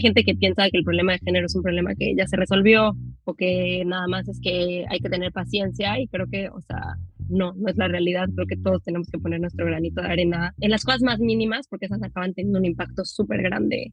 gente que piensa que el problema de género es un problema que ya se resolvió o que nada más es que hay que tener paciencia y creo que, o sea, no, no es la realidad. Creo que todos tenemos que poner nuestro granito de arena en las cosas más mínimas porque esas acaban teniendo un impacto súper grande.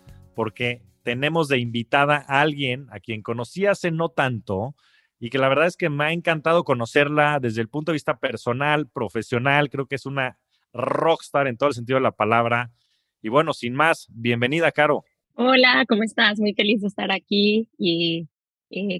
porque tenemos de invitada a alguien a quien conocí hace no tanto y que la verdad es que me ha encantado conocerla desde el punto de vista personal, profesional. Creo que es una rockstar en todo el sentido de la palabra. Y bueno, sin más, bienvenida, Caro. Hola, ¿cómo estás? Muy feliz de estar aquí y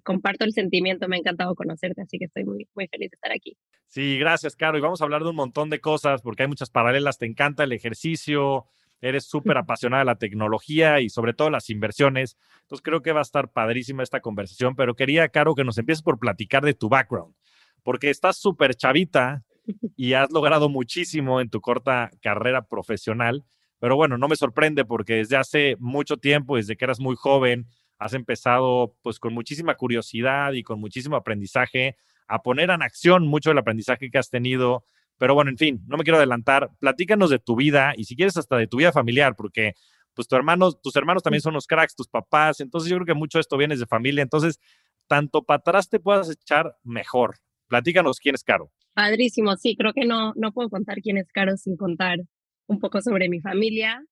comparto el sentimiento. Me ha encantado conocerte, así que estoy muy, muy feliz de estar aquí. Sí, gracias, Caro. Y vamos a hablar de un montón de cosas porque hay muchas paralelas. Te encanta el ejercicio, eres súper apasionada de la tecnología y sobre todo las inversiones. Entonces creo que va a estar padrísima esta conversación, pero quería, Caro, que nos empieces por platicar de tu background, porque estás súper chavita y has logrado muchísimo en tu corta carrera profesional. Pero bueno, no me sorprende porque desde hace mucho tiempo, desde que eras muy joven, has empezado pues con muchísima curiosidad y con muchísimo aprendizaje a poner en acción mucho del aprendizaje que has tenido pero bueno, en fin, no me quiero adelantar. Platícanos de tu vida y si quieres hasta de tu vida familiar, porque pues tu hermano, tus hermanos también son los cracks, tus papás. Entonces yo creo que mucho de esto viene de familia. Entonces, tanto para atrás te puedas echar mejor. Platícanos quién es Caro. Padrísimo, sí, creo que no, no puedo contar quién es Caro sin contar un poco sobre mi familia.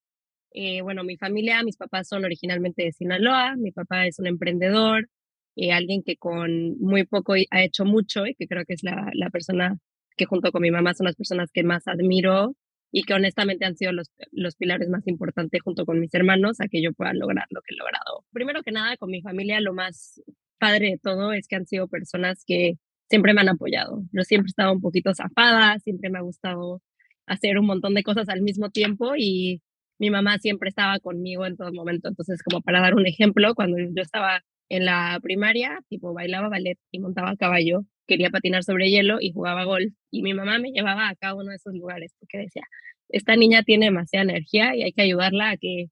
Eh, bueno, mi familia, mis papás son originalmente de Sinaloa, mi papá es un emprendedor, eh, alguien que con muy poco ha hecho mucho y que creo que es la, la persona que junto con mi mamá son las personas que más admiro y que honestamente han sido los, los pilares más importantes junto con mis hermanos a que yo pueda lograr lo que he logrado. Primero que nada, con mi familia lo más padre de todo es que han sido personas que siempre me han apoyado. Yo siempre he un poquito zafada, siempre me ha gustado hacer un montón de cosas al mismo tiempo y mi mamá siempre estaba conmigo en todo momento. Entonces, como para dar un ejemplo, cuando yo estaba en la primaria, tipo bailaba ballet y montaba caballo, quería patinar sobre hielo y jugaba golf. Y mi mamá me llevaba a cada uno de esos lugares porque decía, esta niña tiene demasiada energía y hay que ayudarla a que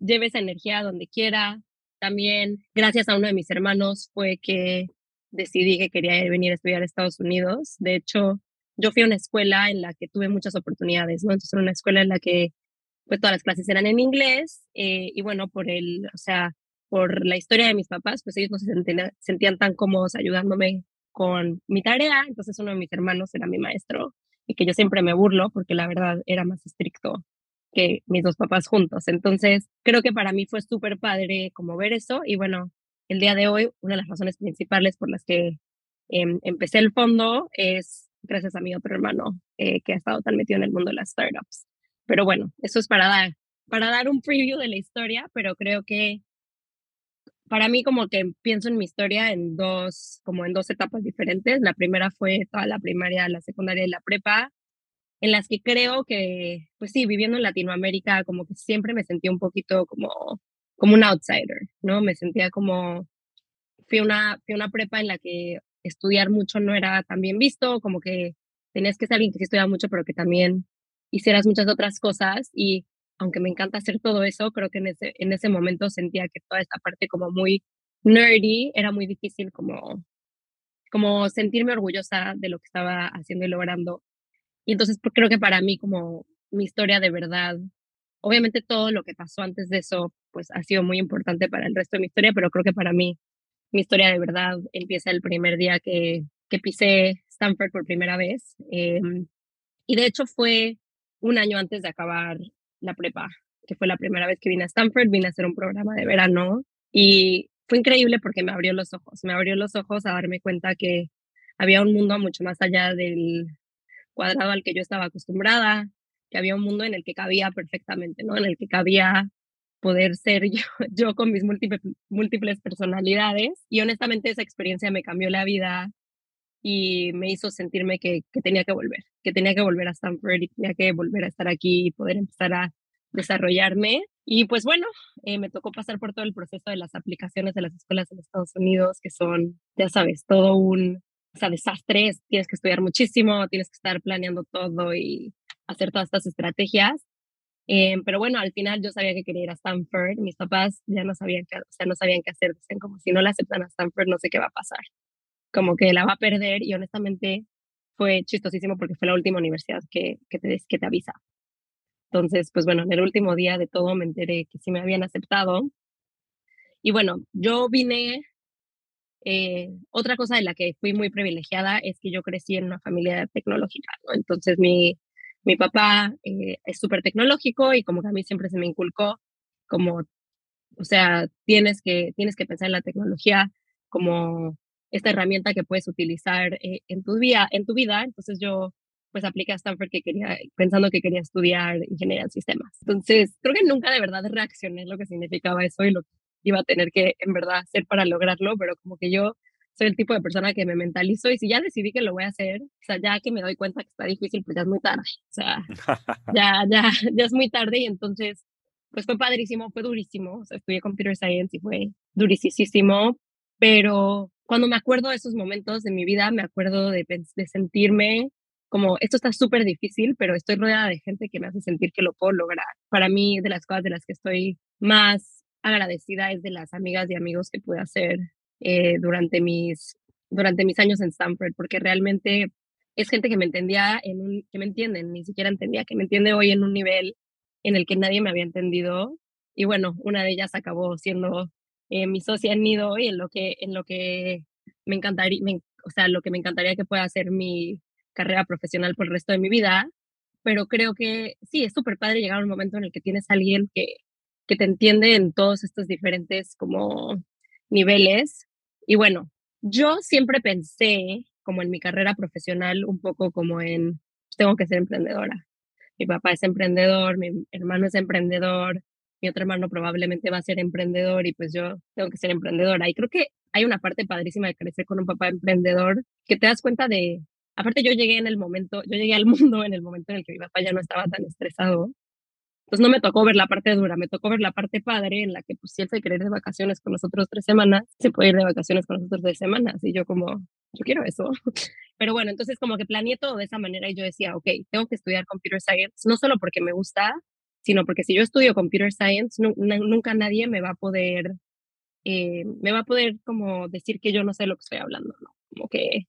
lleve esa energía donde quiera. También, gracias a uno de mis hermanos, fue que decidí que quería venir a estudiar a Estados Unidos. De hecho, yo fui a una escuela en la que tuve muchas oportunidades, ¿no? Entonces, era una escuela en la que pues todas las clases eran en inglés eh, y bueno, por el, o sea, por la historia de mis papás, pues ellos no se sentían, sentían tan cómodos ayudándome con mi tarea, entonces uno de mis hermanos era mi maestro y que yo siempre me burlo porque la verdad era más estricto que mis dos papás juntos. Entonces, creo que para mí fue súper padre como ver eso y bueno, el día de hoy, una de las razones principales por las que em, empecé el fondo es gracias a mi otro hermano eh, que ha estado tan metido en el mundo de las startups. Pero bueno, eso es para dar, para dar un preview de la historia, pero creo que para mí como que pienso en mi historia en dos, como en dos etapas diferentes. La primera fue toda la primaria, la secundaria y la prepa, en las que creo que, pues sí, viviendo en Latinoamérica, como que siempre me sentía un poquito como, como un outsider, ¿no? Me sentía como, fui una, fui una prepa en la que estudiar mucho no era tan bien visto, como que tenías que ser alguien que estudiaba mucho, pero que también hicieras muchas otras cosas y aunque me encanta hacer todo eso, creo que en ese, en ese momento sentía que toda esta parte como muy nerdy era muy difícil como, como sentirme orgullosa de lo que estaba haciendo y logrando. Y entonces pues, creo que para mí como mi historia de verdad, obviamente todo lo que pasó antes de eso, pues ha sido muy importante para el resto de mi historia, pero creo que para mí mi historia de verdad empieza el primer día que, que pisé Stanford por primera vez. Em, y de hecho fue un año antes de acabar la prepa, que fue la primera vez que vine a Stanford, vine a hacer un programa de verano y fue increíble porque me abrió los ojos, me abrió los ojos a darme cuenta que había un mundo mucho más allá del cuadrado al que yo estaba acostumbrada, que había un mundo en el que cabía perfectamente, ¿no? En el que cabía poder ser yo, yo con mis múltiples, múltiples personalidades. Y honestamente esa experiencia me cambió la vida y me hizo sentirme que, que, tenía que volver, que tenía que volver a Stanford y tenía que volver a estar aquí y poder empezar a desarrollarme. Y pues bueno, eh, me tocó pasar por todo el proceso de las aplicaciones de las escuelas en Estados Unidos, que son, ya sabes, todo un o sea, desastre. Tienes que estudiar muchísimo, tienes que estar planeando todo y hacer todas estas estrategias. Eh, pero bueno, al final yo sabía que quería ir a Stanford. Mis papás ya no sabían qué, o sea, no sabían qué hacer. Dicen como si no la aceptan a Stanford, no sé qué va a pasar. Como que la va a perder y honestamente fue chistosísimo porque fue la última universidad que, que, te, que te avisa. Entonces, pues bueno, en el último día de todo me enteré que sí me habían aceptado. Y bueno, yo vine, eh, otra cosa de la que fui muy privilegiada es que yo crecí en una familia tecnológica, ¿no? Entonces mi, mi papá eh, es súper tecnológico y como que a mí siempre se me inculcó como, o sea, tienes que, tienes que pensar en la tecnología como esta herramienta que puedes utilizar eh, en, tu vida, en tu vida. Entonces yo pues apliqué a Stanford que quería, pensando que quería estudiar ingeniería en sistemas. Entonces creo que nunca de verdad reaccioné lo que significaba eso y lo que iba a tener que en verdad hacer para lograrlo, pero como que yo soy el tipo de persona que me mentalizo y si ya decidí que lo voy a hacer, o sea, ya que me doy cuenta que está difícil, pues ya es muy tarde. O sea, ya, ya, ya es muy tarde y entonces, pues fue padrísimo, fue durísimo. O sea, estudié Computer Science y fue durísimo, pero cuando me acuerdo de esos momentos de mi vida, me acuerdo de, sentirme como, esto está súper difícil, pero estoy rodeada de gente que me hace sentir que lo puedo lograr. Para mí, de las cosas de las que estoy más agradecida es de las amigas y amigos que pude hacer eh, durante, mis, durante mis años en Stanford, porque realmente es gente que me entendía, en un, que me entienden, ni siquiera entendía, que me entiende hoy en un nivel en el que nadie me había entendido. Y bueno, una de ellas acabó siendo eh, mi socia en Nido y en lo que, en lo que me encantaría, o sea, lo que me encantaría que pueda ser mi carrera profesional por el resto de mi vida. Pero creo que sí, es súper padre llegar a un momento en el que tienes a alguien que, que te entiende en todos estos diferentes como niveles y bueno, yo siempre pensé, como en mi carrera profesional, un poco como en, tengo que ser emprendedora. Mi papá es emprendedor, mi hermano es emprendedor, mi otro hermano probablemente va a ser emprendedor y pues yo tengo que ser emprendedora. Y creo que hay una parte padrísima de crecer con un papá emprendedor que te das cuenta de, aparte yo llegué en el momento, yo llegué al mundo en el momento en el que mi papá ya no estaba tan estresado pues no me tocó ver la parte dura, me tocó ver la parte padre en la que pues si él se quiere ir de vacaciones con nosotros tres semanas, se puede ir de vacaciones con nosotros tres semanas. Y yo como, yo quiero eso. Pero bueno, entonces como que planeé todo de esa manera y yo decía, ok, tengo que estudiar computer science, no solo porque me gusta, sino porque si yo estudio computer science, nunca nadie me va a poder, eh, me va a poder como decir que yo no sé lo que estoy hablando, ¿no? Como que,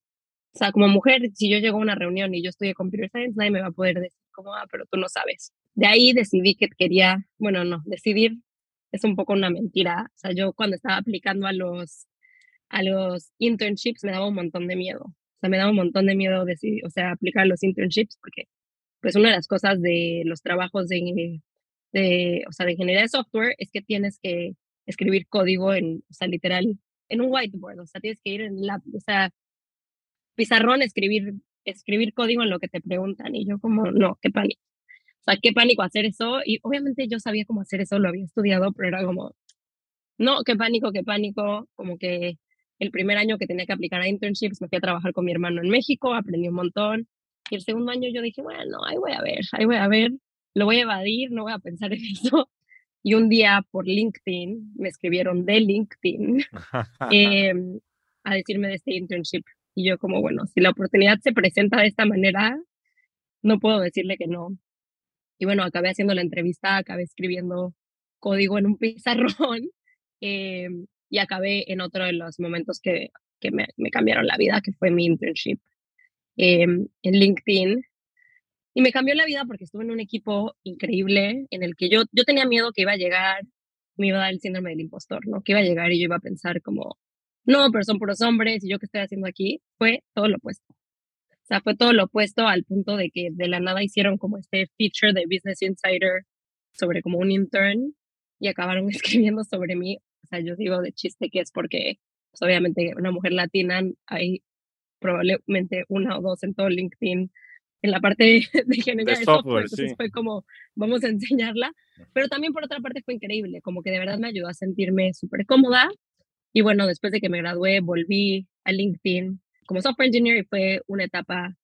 o sea, como mujer, si yo llego a una reunión y yo estudio computer science, nadie me va a poder decir como, ah, pero tú no sabes. De ahí decidí que quería, bueno, no, decidir es un poco una mentira. O sea, yo cuando estaba aplicando a los, a los internships me daba un montón de miedo. O sea, me daba un montón de miedo decidir, o sea, aplicar los internships porque pues una de las cosas de los trabajos de, de, o sea, de ingeniería de software es que tienes que escribir código en, o sea, literal, en un whiteboard, o sea, tienes que ir en la, o sea, pizarrón, escribir, escribir código en lo que te preguntan. Y yo como, no, qué pánico. O sea, qué pánico hacer eso. Y obviamente yo sabía cómo hacer eso, lo había estudiado, pero era como, no, qué pánico, qué pánico. Como que el primer año que tenía que aplicar a internships me fui a trabajar con mi hermano en México, aprendí un montón. Y el segundo año yo dije, bueno, ahí voy a ver, ahí voy a ver, lo voy a evadir, no voy a pensar en eso. Y un día por LinkedIn me escribieron de LinkedIn em, a decirme de este internship. Y yo como, bueno, si la oportunidad se presenta de esta manera, no puedo decirle que no. Y bueno, acabé haciendo la entrevista, acabé escribiendo código en un pizarrón eh, y acabé en otro de los momentos que, que me, me, cambiaron la vida, que fue mi internship eh, en LinkedIn. Y me cambió la vida porque estuve en un equipo increíble en el que yo, yo tenía miedo que iba a llegar, me iba a dar el síndrome del impostor, ¿no? Que iba a llegar y yo iba a pensar como, no, pero son puros hombres y yo qué estoy haciendo aquí. Fue todo lo opuesto sea, fue todo lo opuesto al punto de que de la nada hicieron como este feature de Business Insider sobre como un intern y acabaron escribiendo sobre mí. O sea, yo digo de chiste que es porque, pues, obviamente, una mujer latina, hay probablemente una o dos en todo LinkedIn en la parte de, ingeniería de, software, entonces fue como, vamos a enseñarla, pero también por otra parte fue increíble, como que de verdad me ayudó a sentirme súper cómoda, y bueno, después de que me gradué, volví a LinkedIn como software engineer y fue una etapa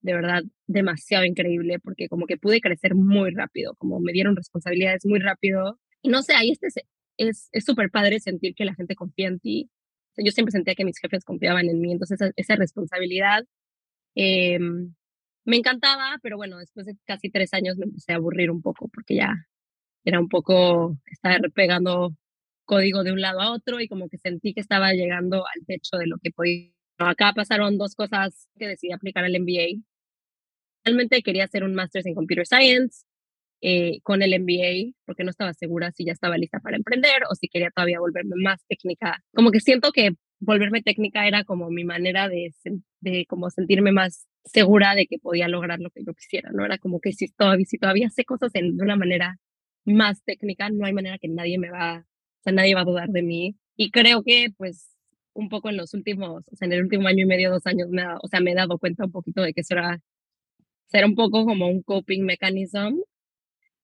de verdad demasiado increíble porque como que pude crecer muy rápido, como me dieron responsabilidades muy rápido. Y no sé, ahí este es súper padre sentir que la gente confía en ti. Yo siempre sentía que mis jefes confiaban en mí, entonces esa, esa responsabilidad eh, me encantaba, pero bueno, después de casi tres años me empecé a aburrir un poco porque ya era un poco estar pegando código de un lado a otro y como que sentí que estaba llegando al techo de lo que podía. Acá pasaron dos cosas que decidí aplicar al MBA. Realmente quería hacer un Master's en Computer Science eh, con el MBA porque no estaba segura si ya estaba lista para emprender o si quería todavía volverme más técnica. Como que siento que volverme técnica era como mi manera de, de como sentirme más segura de que podía lograr lo que yo quisiera, ¿no? Era como que si todavía, si todavía sé cosas en, de una manera más técnica, no hay manera que nadie me va, o sea, nadie va a dudar de mí. Y creo que, pues, un poco en los últimos, o sea, en el último año y medio, dos años, me o sea, me he dado cuenta un poquito de que eso era, ser un poco como un coping mechanism.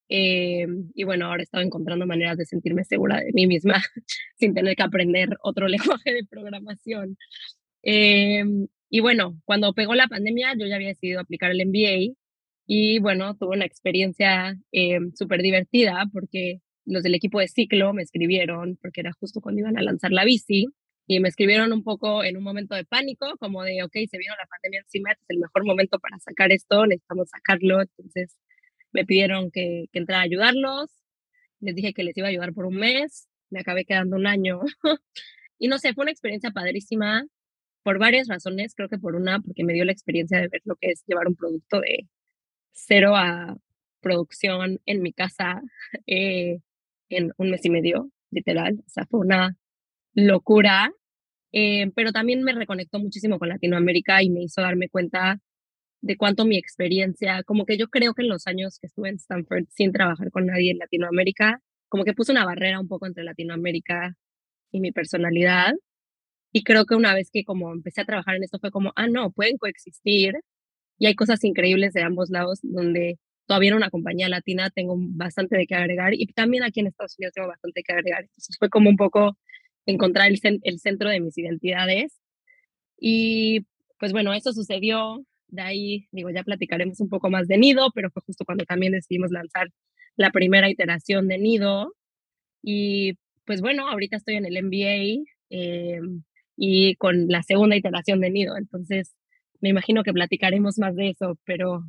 Eh, y bueno, ahora he estado encontrando maneras de sentirme segura de mí misma sin tener que aprender otro lenguaje de programación. Eh, y bueno, cuando pegó la pandemia, yo ya había decidido aplicar el MBA y bueno, tuve una experiencia eh, súper divertida porque los del equipo de ciclo me escribieron, porque era justo cuando iban a lanzar la bici, y me escribieron un poco en un momento de pánico, como de, ok, se vino la pandemia encima, es el mejor momento para sacar esto, necesitamos sacarlo, entonces me pidieron que, que entrara a ayudarlos, les dije que les iba a ayudar por un mes, me acabé quedando un año, y no sé, fue una experiencia padrísima, por varias razones. Creo que por una, porque me dio la experiencia de ver lo que es llevar un producto de cero a producción en mi casa eh, en un mes y medio, literal. O sea, fue una locura. Eh, pero también me reconectó muchísimo con Latinoamérica y me hizo darme cuenta de cuánto mi experiencia, como que yo creo que en los años que estuve en Stanford sin trabajar con nadie en Latinoamérica, como que puse una barrera un poco entre Latinoamérica y mi personalidad. Y creo que una vez que como empecé a trabajar en esto fue como, ah, no, pueden coexistir y hay cosas increíbles de ambos lados donde todavía en una compañía latina tengo bastante de qué agregar y también aquí en Estados Unidos tengo bastante que agregar. Entonces fue como un poco encontrar el, el centro de mis identidades. Y pues bueno, eso sucedió. De ahí, digo, ya platicaremos un poco más de Nido, pero fue justo cuando también decidimos lanzar la primera iteración de Nido. Y pues bueno, ahorita estoy en el MBA. Eh, y con la segunda iteración de Nido. Entonces, me imagino que platicaremos más de eso, pero,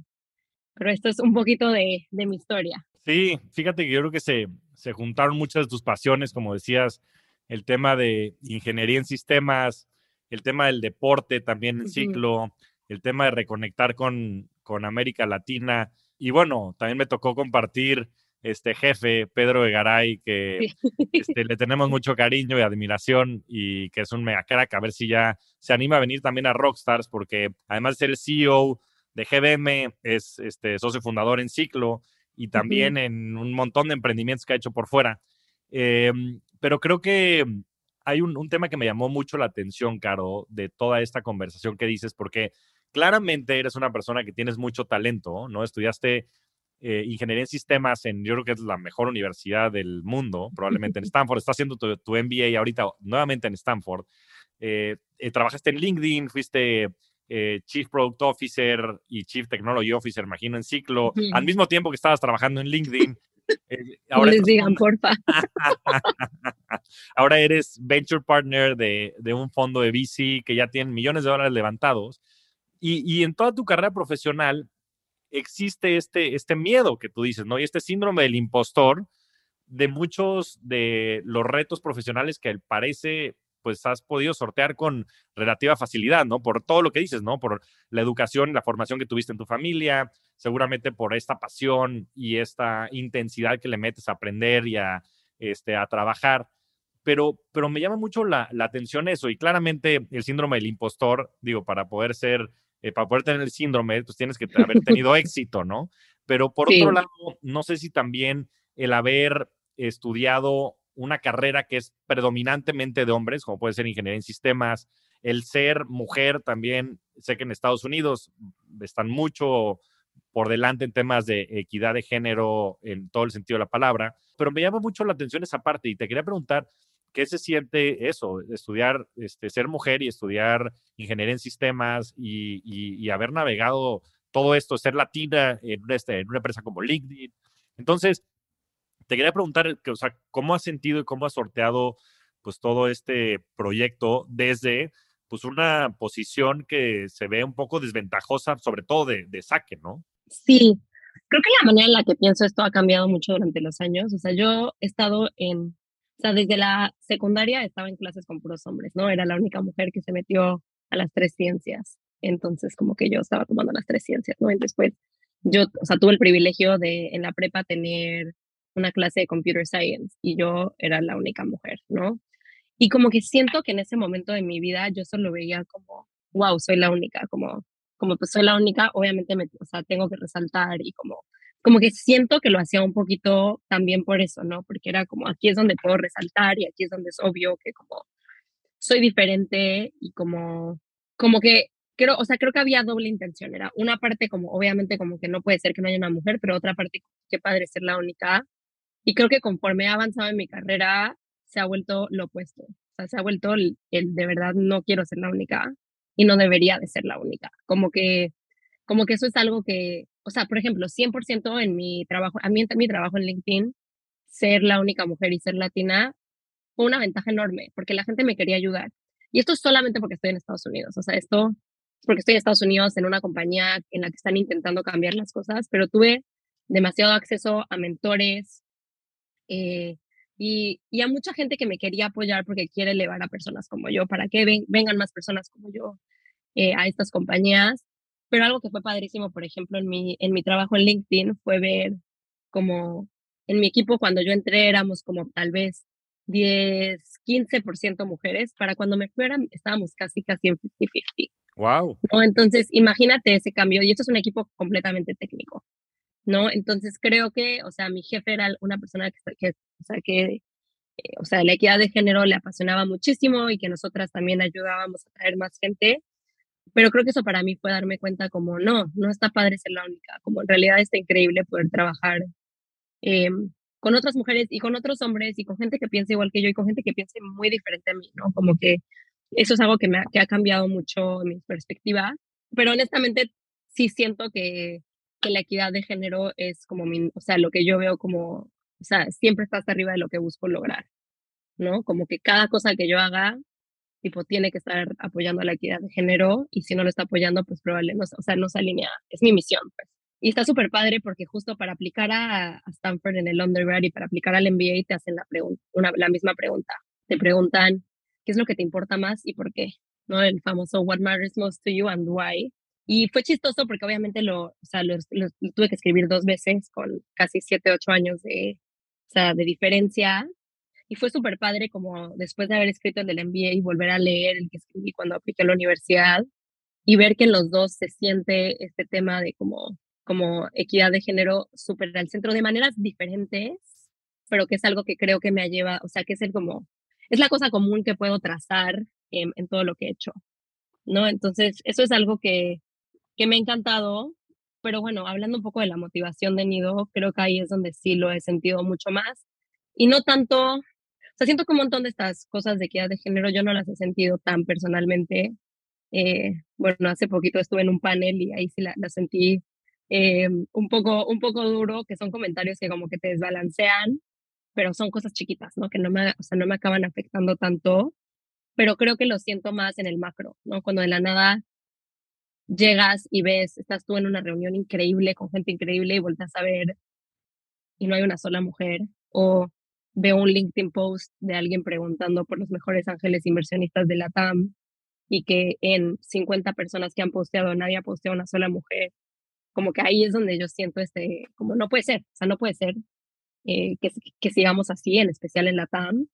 pero esto es un poquito de, de mi historia. Sí, fíjate que yo creo que se, se juntaron muchas de tus pasiones, como decías, el tema de ingeniería en sistemas, el tema del deporte también en ciclo, el tema de reconectar con, con América Latina. Y bueno, también me tocó compartir este jefe, Pedro Egaray, que este, le tenemos mucho cariño y admiración y que es un mega crack, a ver si ya se anima a venir también a Rockstars, porque además de ser el CEO de GBM, es este, socio fundador en Ciclo y también en un montón de emprendimientos que ha hecho por fuera. Em, pero creo que hay un, un tema que me llamó mucho la atención, Caro, de toda esta conversación que dices, porque claramente eres una persona que tienes mucho talento, ¿no? Estudiaste eh, ingeniería en sistemas en, yo creo que es la mejor universidad del mundo, probablemente en Stanford. Estás haciendo tu, tu MBA ahorita nuevamente en Stanford. Eh, eh, trabajaste en LinkedIn, fuiste Chief Product Officer y Chief Technology Officer, imagino, en ciclo, al mismo tiempo que estabas trabajando en LinkedIn. ahora les digan, porfa. ahora eres Venture Partner de, de, un fondo de VC que ya tiene millones de dólares levantados. Y, y en toda tu carrera profesional, existe este, este miedo que tú dices, ¿no? Y este síndrome del impostor de muchos de los retos profesionales que parece pues has podido sortear con relativa facilidad, ¿no? Por todo lo que dices, ¿no? Por la educación, la formación que tuviste en tu familia, seguramente por esta pasión y esta intensidad que le metes a aprender y a, este, a trabajar. Pero, pero me llama mucho la, la atención eso y claramente el síndrome del impostor, digo, para poder ser eh, para poder tener el síndrome, pues tienes que haber tenido éxito, ¿no? Pero por otro lado, no sé si también el haber estudiado una carrera que es predominantemente de hombres, como puede ser ingeniería en sistemas, el ser mujer también, sé que en Estados Unidos están mucho por delante en temas de equidad de género en todo el sentido de la palabra, pero me llama mucho la atención esa parte y te quería preguntar, ¿qué se siente eso? Estudiar, este, ser mujer y estudiar ingeniería en sistemas y, haber navegado todo esto, ser latina este, en una empresa como LinkedIn. Entonces, Te quería preguntar, o sea, ¿cómo has sentido y cómo has sorteado pues todo este proyecto desde pues una posición que se ve un poco desventajosa, sobre todo de, de saque, ¿no? Sí, creo que la manera en la que pienso esto ha cambiado mucho durante los años. O sea, yo he estado en, o sea, desde la secundaria estaba en clases con puros hombres, ¿no? Era la única mujer que se metió a las tres ciencias. Entonces, como que yo estaba tomando las tres ciencias, ¿no? Y después, yo, o sea, tuve el privilegio de en la prepa tener una clase de computer science y yo era la única mujer, ¿no? Y como que siento que en ese momento de mi vida yo solo veía como, wow, soy la única, como, como pues soy la única, obviamente me, o sea, tengo que resaltar y como, como que siento que lo hacía un poquito también por eso, ¿no? Porque era como, aquí es donde puedo resaltar y aquí es donde es obvio que como soy diferente y como, como que creo, o sea, creo que había doble intención. Era una parte como, obviamente, como que no puede ser que no haya una mujer, pero otra parte, qué padre ser la única. Y creo que conforme he avanzado en mi carrera, se ha vuelto lo opuesto. O sea, se ha vuelto el, de verdad no quiero ser la única y no debería de ser la única. Como que, como que eso es algo que, o sea, por ejemplo, 100% en mi trabajo, a mí en mi trabajo en LinkedIn, ser la única mujer y ser latina fue una ventaja enorme porque la gente me quería ayudar. Y esto es solamente porque estoy en Estados Unidos. O sea, esto es porque estoy en Estados Unidos en una compañía en la que están intentando cambiar las cosas, pero tuve demasiado acceso a mentores, eh, y, y, a mucha gente que me quería apoyar porque quiere elevar a personas como yo, para que vengan más personas como yo eh, a estas compañías. Pero algo que fue padrísimo, por ejemplo, en mi, en mi trabajo en LinkedIn fue ver como en mi equipo cuando yo entré éramos como tal vez 10, 15% mujeres. Para cuando me fuera estábamos casi, casi en 50-50. Wow. ¿no? Entonces, imagínate ese cambio. Y esto es un equipo completamente técnico. ¿no? Entonces creo que, o sea, mi jefe era una persona que, que o sea, que, eh, o sea, la equidad de género le apasionaba muchísimo y que nosotras también ayudábamos a traer más gente, pero creo que eso para mí fue darme cuenta como, no, no está padre ser la única, como en realidad está increíble poder trabajar em, con otras mujeres y con otros hombres y con gente que piensa igual que yo y con gente que piense muy diferente a mí, ¿no? Como que eso es algo que, me que ha cambiado mucho mi perspectiva, pero honestamente sí siento que que la equidad de género es como mi, o sea, lo que yo veo como, o sea, siempre está hasta arriba de lo que busco lograr, ¿no? Como que cada cosa que yo haga, tipo, tiene que estar apoyando a la equidad de género y si no lo está apoyando, pues probablemente, o sea, no se alinea, es mi misión, pues. Y está súper padre porque justo para aplicar a, Stanford en el undergrad y para aplicar al MBA te hacen la, una, la misma pregunta. Te preguntan, ¿qué es lo que te importa más y por qué? ¿No? El famoso What matters most to you and why. Y fue chistoso porque obviamente lo, o sea, lo, tuve que escribir dos veces con casi siete, ocho años de, o sea, de diferencia. Y fue súper padre como después de haber escrito el del MBA y volver a leer el que escribí cuando apliqué a la universidad y ver que en los dos se siente este tema de como, como equidad de género súper al centro de maneras diferentes, pero que es algo que creo que me ha llevado, o sea, que es el como, es la cosa común que puedo trazar en, en todo lo que he hecho, ¿no? Entonces, eso es algo que, que me ha encantado, pero bueno, hablando un poco de la motivación de Nido, creo que ahí es donde sí lo he sentido mucho más. Y no tanto, sea, siento que un montón de estas cosas de equidad de género yo no las he sentido tan personalmente. Eh, bueno, hace poquito estuve en un panel y ahí sí la, sentí eh, un, poco, un poco duro, que son comentarios que como que te desbalancean, pero son cosas chiquitas, ¿no? Que no me, o sea, no me acaban afectando tanto, pero creo que lo siento más en el macro, ¿no? Cuando de la nada llegas y ves, estás tú en una reunión increíble con gente increíble y vueltas a ver y no hay una sola mujer, o veo un LinkedIn post de alguien preguntando por los mejores ángeles inversionistas de la TAM y que en 50 personas que han posteado nadie ha posteado una sola mujer, como que ahí es donde yo siento este, como no puede ser, o sea, no puede ser eh, que, que sigamos así, en especial en la TAM.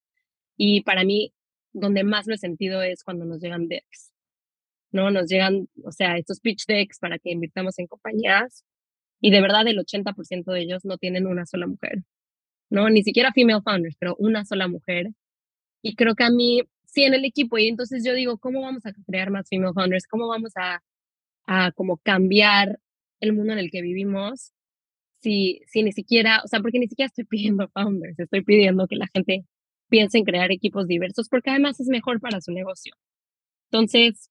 Y para mí, donde más lo he sentido es cuando nos llegan decks. ¿no? Nos llegan, o sea, estos pitch decks para que invirtamos en compañías y de verdad el 80% de ellos no tienen una sola mujer, ¿no? Ni siquiera female founders, pero una sola mujer. Y creo que a mí, sí, en el equipo, y entonces yo digo, ¿cómo vamos a crear más female founders? ¿Cómo vamos a, a como cambiar el mundo en el que vivimos? Si, si ni siquiera, o sea, porque ni siquiera estoy pidiendo founders, estoy pidiendo que la gente piense en crear equipos diversos, porque además es mejor para su negocio. Entonces,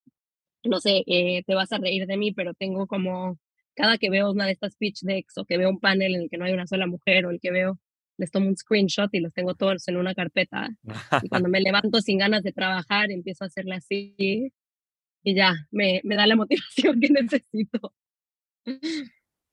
no sé, eh, te vas a reír de mí, pero tengo como, cada que veo una de estas pitch decks o que veo un panel en el que no hay una sola mujer o el que veo les tomo un screenshot y los tengo todos en una carpeta. Y cuando me levanto sin ganas de trabajar, empiezo a hacerle así y ya, me, me da la motivación que necesito.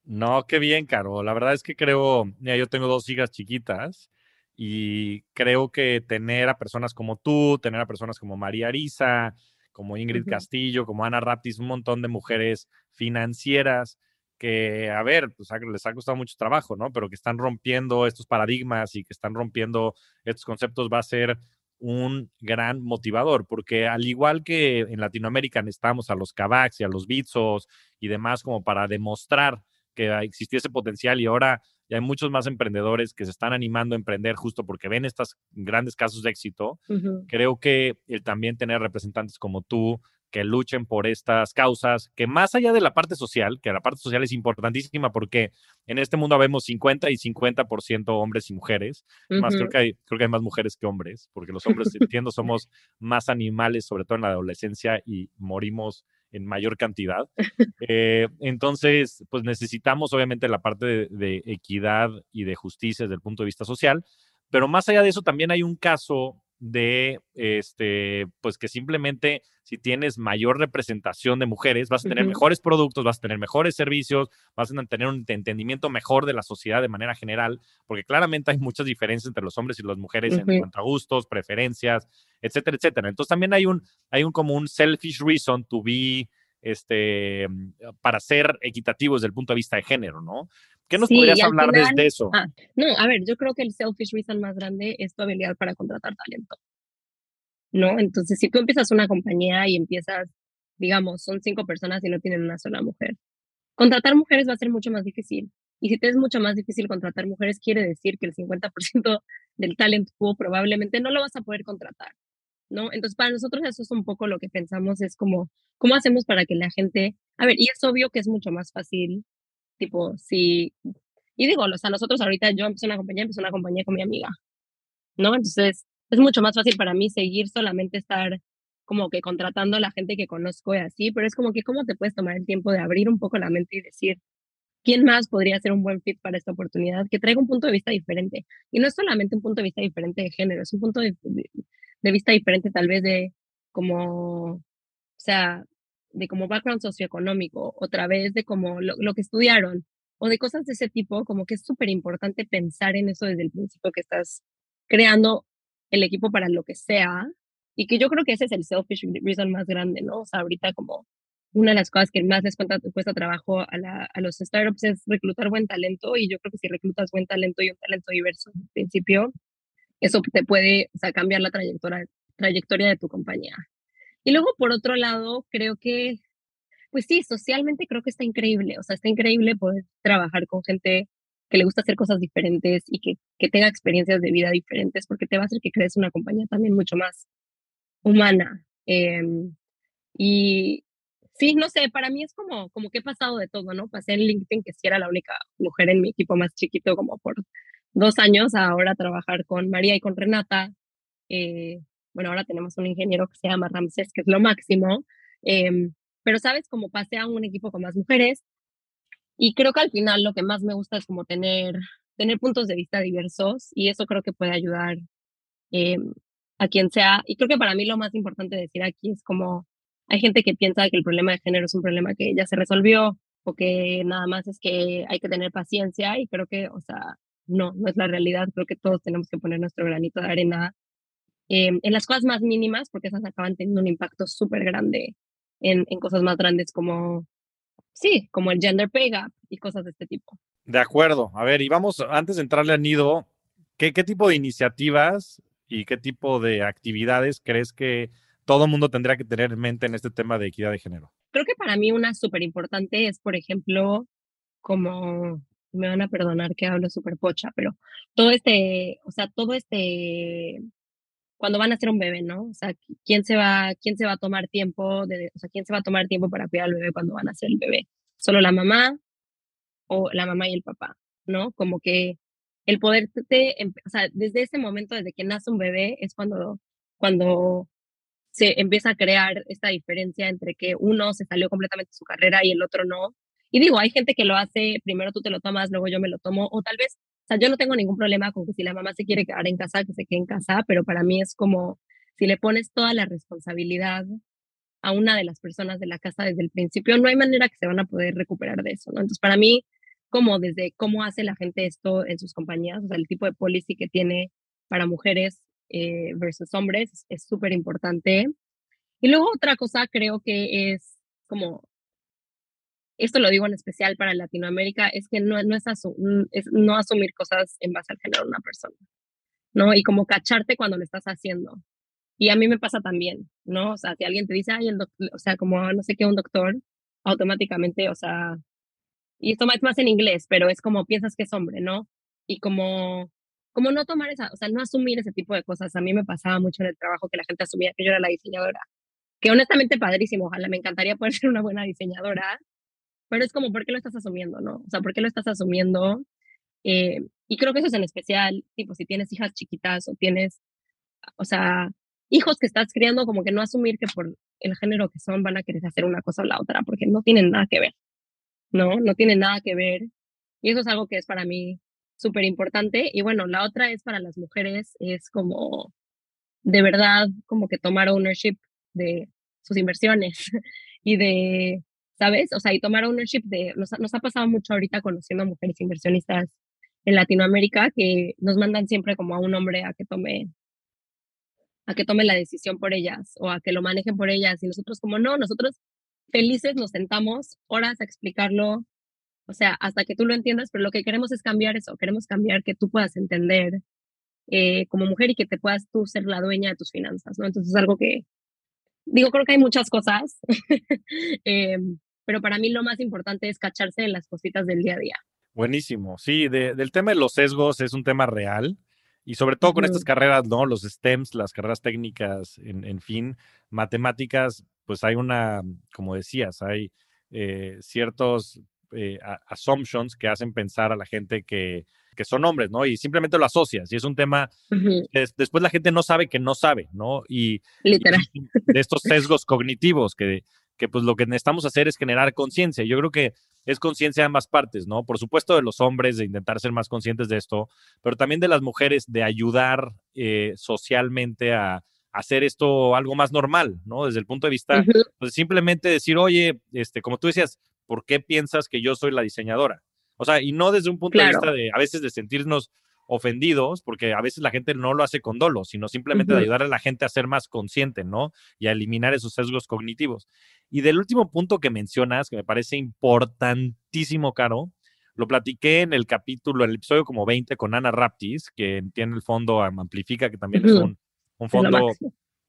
No, qué bien, Caro. La verdad es que creo, ya yo tengo dos hijas chiquitas y creo que tener a personas como tú, tener a personas como María Arisa, como Ingrid Castillo, como Ana Raptis, un montón de mujeres financieras que, a ver, pues les ha costado mucho trabajo, ¿no? Pero que están rompiendo estos paradigmas y que están rompiendo estos conceptos va a ser un gran motivador, porque al igual que en Latinoamérica necesitamos a los Kavaks y a los Bitsos y demás como para demostrar que existiese potencial y ahora ya hay muchos más emprendedores que se están animando a emprender justo porque ven estos grandes casos de éxito. Creo que el también tener representantes como tú que luchen por estas causas, que más allá de la parte social, que la parte social es importantísima porque en este mundo vemos 50 y 50% hombres y mujeres, más creo que, hay, creo que hay más mujeres que hombres, porque los hombres, entiendo, somos más animales, sobre todo en la adolescencia, y morimos en mayor cantidad. Eh, entonces, pues necesitamos obviamente la parte de, equidad y de justicia desde el punto de vista social, pero más allá de eso también hay un caso de, este, pues que simplemente si tienes mayor representación de mujeres, vas a tener mejores productos, vas a tener mejores servicios, vas a tener un entendimiento mejor de la sociedad de manera general, porque claramente hay muchas diferencias entre los hombres y las mujeres en cuanto a gustos, preferencias, etcétera, etcétera. Entonces también hay un, hay un como un selfish reason to be, este, para ser equitativos desde el punto de vista de género, ¿no? ¿Qué nos podrías hablar desde eso? Ah, no, a ver, yo creo que el selfish reason más grande es tu habilidad para contratar talento. ¿No? Entonces, si tú empiezas una compañía y empiezas, digamos, son cinco personas y no tienen una sola mujer, contratar mujeres va a ser mucho más difícil. Y si te es mucho más difícil contratar mujeres, quiere decir que el 50% del talento probablemente no lo vas a poder contratar. ¿No? Entonces, para nosotros eso es un poco lo que pensamos, es como, ¿cómo hacemos para que la gente, a ver, y es obvio que es mucho más fácil Tipo, si, y digo, o sea, nosotros ahorita yo empecé una compañía, empecé una compañía con mi amiga, ¿no? Entonces, es mucho más fácil para mí seguir solamente estar como que contratando a la gente que conozco y así, pero es como que cómo te puedes tomar el tiempo de abrir un poco la mente y decir, ¿quién más podría ser un buen fit para esta oportunidad? Que traiga un punto de vista diferente. Y no es solamente un punto de vista diferente de género, es un punto de, de vista diferente tal vez de como, o sea, de como background socioeconómico, otra vez de como lo, que estudiaron o de cosas de ese tipo, como que es súper importante pensar en eso desde el principio que estás creando el equipo para lo que sea y que yo creo que ese es el selfish reason más grande, ¿no? O sea, ahorita como una de las cosas que más les cuesta, cuesta trabajo a, a los startups es reclutar buen talento y yo creo que si reclutas buen talento y un talento diverso en principio, eso te puede o sea, cambiar la trayectoria, trayectoria de tu compañía. Y luego, por otro lado, creo que, pues sí, socialmente creo que está increíble, o sea, está increíble poder trabajar con gente que le gusta hacer cosas diferentes y que, que tenga experiencias de vida diferentes, porque te va a hacer que crees una compañía también mucho más humana. Em, y sí, no sé, para mí es como, como que he pasado de todo, ¿no? Pasé en LinkedIn, que sí era la única mujer en mi equipo más chiquito, como por dos años, ahora trabajar con María y con Renata. Eh, bueno, ahora tenemos un ingeniero que se llama Ramsés, que es lo máximo, em, pero sabes, como pasé a un equipo con más mujeres y creo que al final lo que más me gusta es como tener, tener puntos de vista diversos y eso creo que puede ayudar em, a quien sea. Y creo que para mí lo más importante decir aquí es como hay gente que piensa que el problema de género es un problema que ya se resolvió o que nada más es que hay que tener paciencia y creo que, o sea, no, no es la realidad. Creo que todos tenemos que poner nuestro granito de arena Em, en las cosas más mínimas, porque esas acaban teniendo un impacto súper grande en, en cosas más grandes como, sí, como el gender pay gap y cosas de este tipo. De acuerdo. A ver, y vamos, antes de entrarle al nido, ¿qué, qué tipo de iniciativas y qué tipo de actividades crees que todo mundo tendría que tener en mente en este tema de equidad de género? Creo que para mí una súper importante es, por ejemplo, como me van a perdonar que hablo súper pocha, pero todo este, o sea, todo este cuando van a hacer un bebé, ¿no? O sea, ¿quién se va, quién se va a tomar tiempo, de, o sea, quién se va a tomar tiempo para cuidar al bebé cuando van a hacer el bebé? ¿Solo la mamá o la mamá y el papá? ¿No? Como que el poder, te, o sea, desde ese momento, desde que nace un bebé, es cuando, cuando se empieza a crear esta diferencia entre que uno se salió completamente de su carrera y el otro no. Y digo, hay gente que lo hace, primero tú te lo tomas, luego yo me lo tomo, o tal vez sea, yo no tengo ningún problema con que si la mamá se quiere quedar en casa, que se quede en casa, pero para mí es como si le pones toda la responsabilidad a una de las personas de la casa desde el principio, no hay manera que se van a poder recuperar de eso, ¿no? Entonces, para mí, como desde cómo hace la gente esto en sus compañías, o sea, el tipo de policy que tiene para mujeres eh, versus hombres es súper importante. Y luego otra cosa creo que es como, esto lo digo en especial para Latinoamérica, es que no, no es, es no asumir cosas en base al género de una persona, ¿no? Y como cacharte cuando lo estás haciendo. Y a mí me pasa también, ¿no? O sea, si alguien te dice, ay, el o sea, como no sé qué, un doctor, automáticamente, o sea, y esto es más en inglés, pero es como piensas que es hombre, ¿no? Y como, como no tomar esa, o sea, no asumir ese tipo de cosas. A mí me pasaba mucho en el trabajo que la gente asumía que yo era la diseñadora, que honestamente padrísimo, ojalá me encantaría poder ser una buena diseñadora, pero es como, ¿por qué lo estás asumiendo, no? O sea, ¿por qué lo estás asumiendo? Eh, y creo que eso es en especial, tipo, si tienes hijas chiquitas o tienes, o sea, hijos que estás criando, como que no asumir que por el género que son van a querer hacer una cosa o la otra, porque no tienen nada que ver, ¿no? No tienen nada que ver. Y eso es algo que es para mí súper importante. Y bueno, la otra es para las mujeres, es como de verdad, como que tomar ownership de sus inversiones y de, ¿sabes? O sea, y tomar ownership de, nos, nos ha pasado mucho ahorita conociendo a mujeres inversionistas en Latinoamérica que nos mandan siempre como a un hombre a que tome a que tomen la decisión por ellas o a que lo manejen por ellas. Y nosotros como no, nosotros felices nos sentamos horas a explicarlo, o sea, hasta que tú lo entiendas, pero lo que queremos es cambiar eso, queremos cambiar que tú puedas entender eh, como mujer y que te puedas tú ser la dueña de tus finanzas, ¿no? Entonces es algo que, digo, creo que hay muchas cosas, eh, pero para mí lo más importante es cacharse en las cositas del día a día. Buenísimo, sí, del tema de los sesgos es un tema real. Y sobre todo con estas carreras, ¿no? Los STEMs, las carreras técnicas, en, fin, matemáticas, pues hay una, como decías, hay eh, ciertos eh, assumptions que hacen pensar a la gente que, que, son hombres, ¿no? Y simplemente lo asocias. Y es un tema, después la gente no sabe que no sabe, ¿no? Y, Literal. de estos sesgos cognitivos que, que pues lo que necesitamos hacer es generar conciencia. Yo creo que es conciencia de ambas partes, ¿no? Por supuesto de los hombres, de intentar ser más conscientes de esto, pero también de las mujeres, de ayudar eh, socialmente a, hacer esto algo más normal, ¿no? Desde el punto de vista, pues simplemente decir, oye, este, como tú decías, ¿por qué piensas que yo soy la diseñadora? O sea, y no desde un punto de vista de, a veces, de sentirnos ofendidos, porque a veces la gente no lo hace con dolo, sino simplemente de ayudar a la gente a ser más consciente, ¿no? Y a eliminar esos sesgos cognitivos. Y del último punto que mencionas, que me parece importantísimo, Caro, lo platiqué en el capítulo, en el episodio como 20 con Ana Raptis, que tiene el fondo Amplifica, que también es un, un fondo...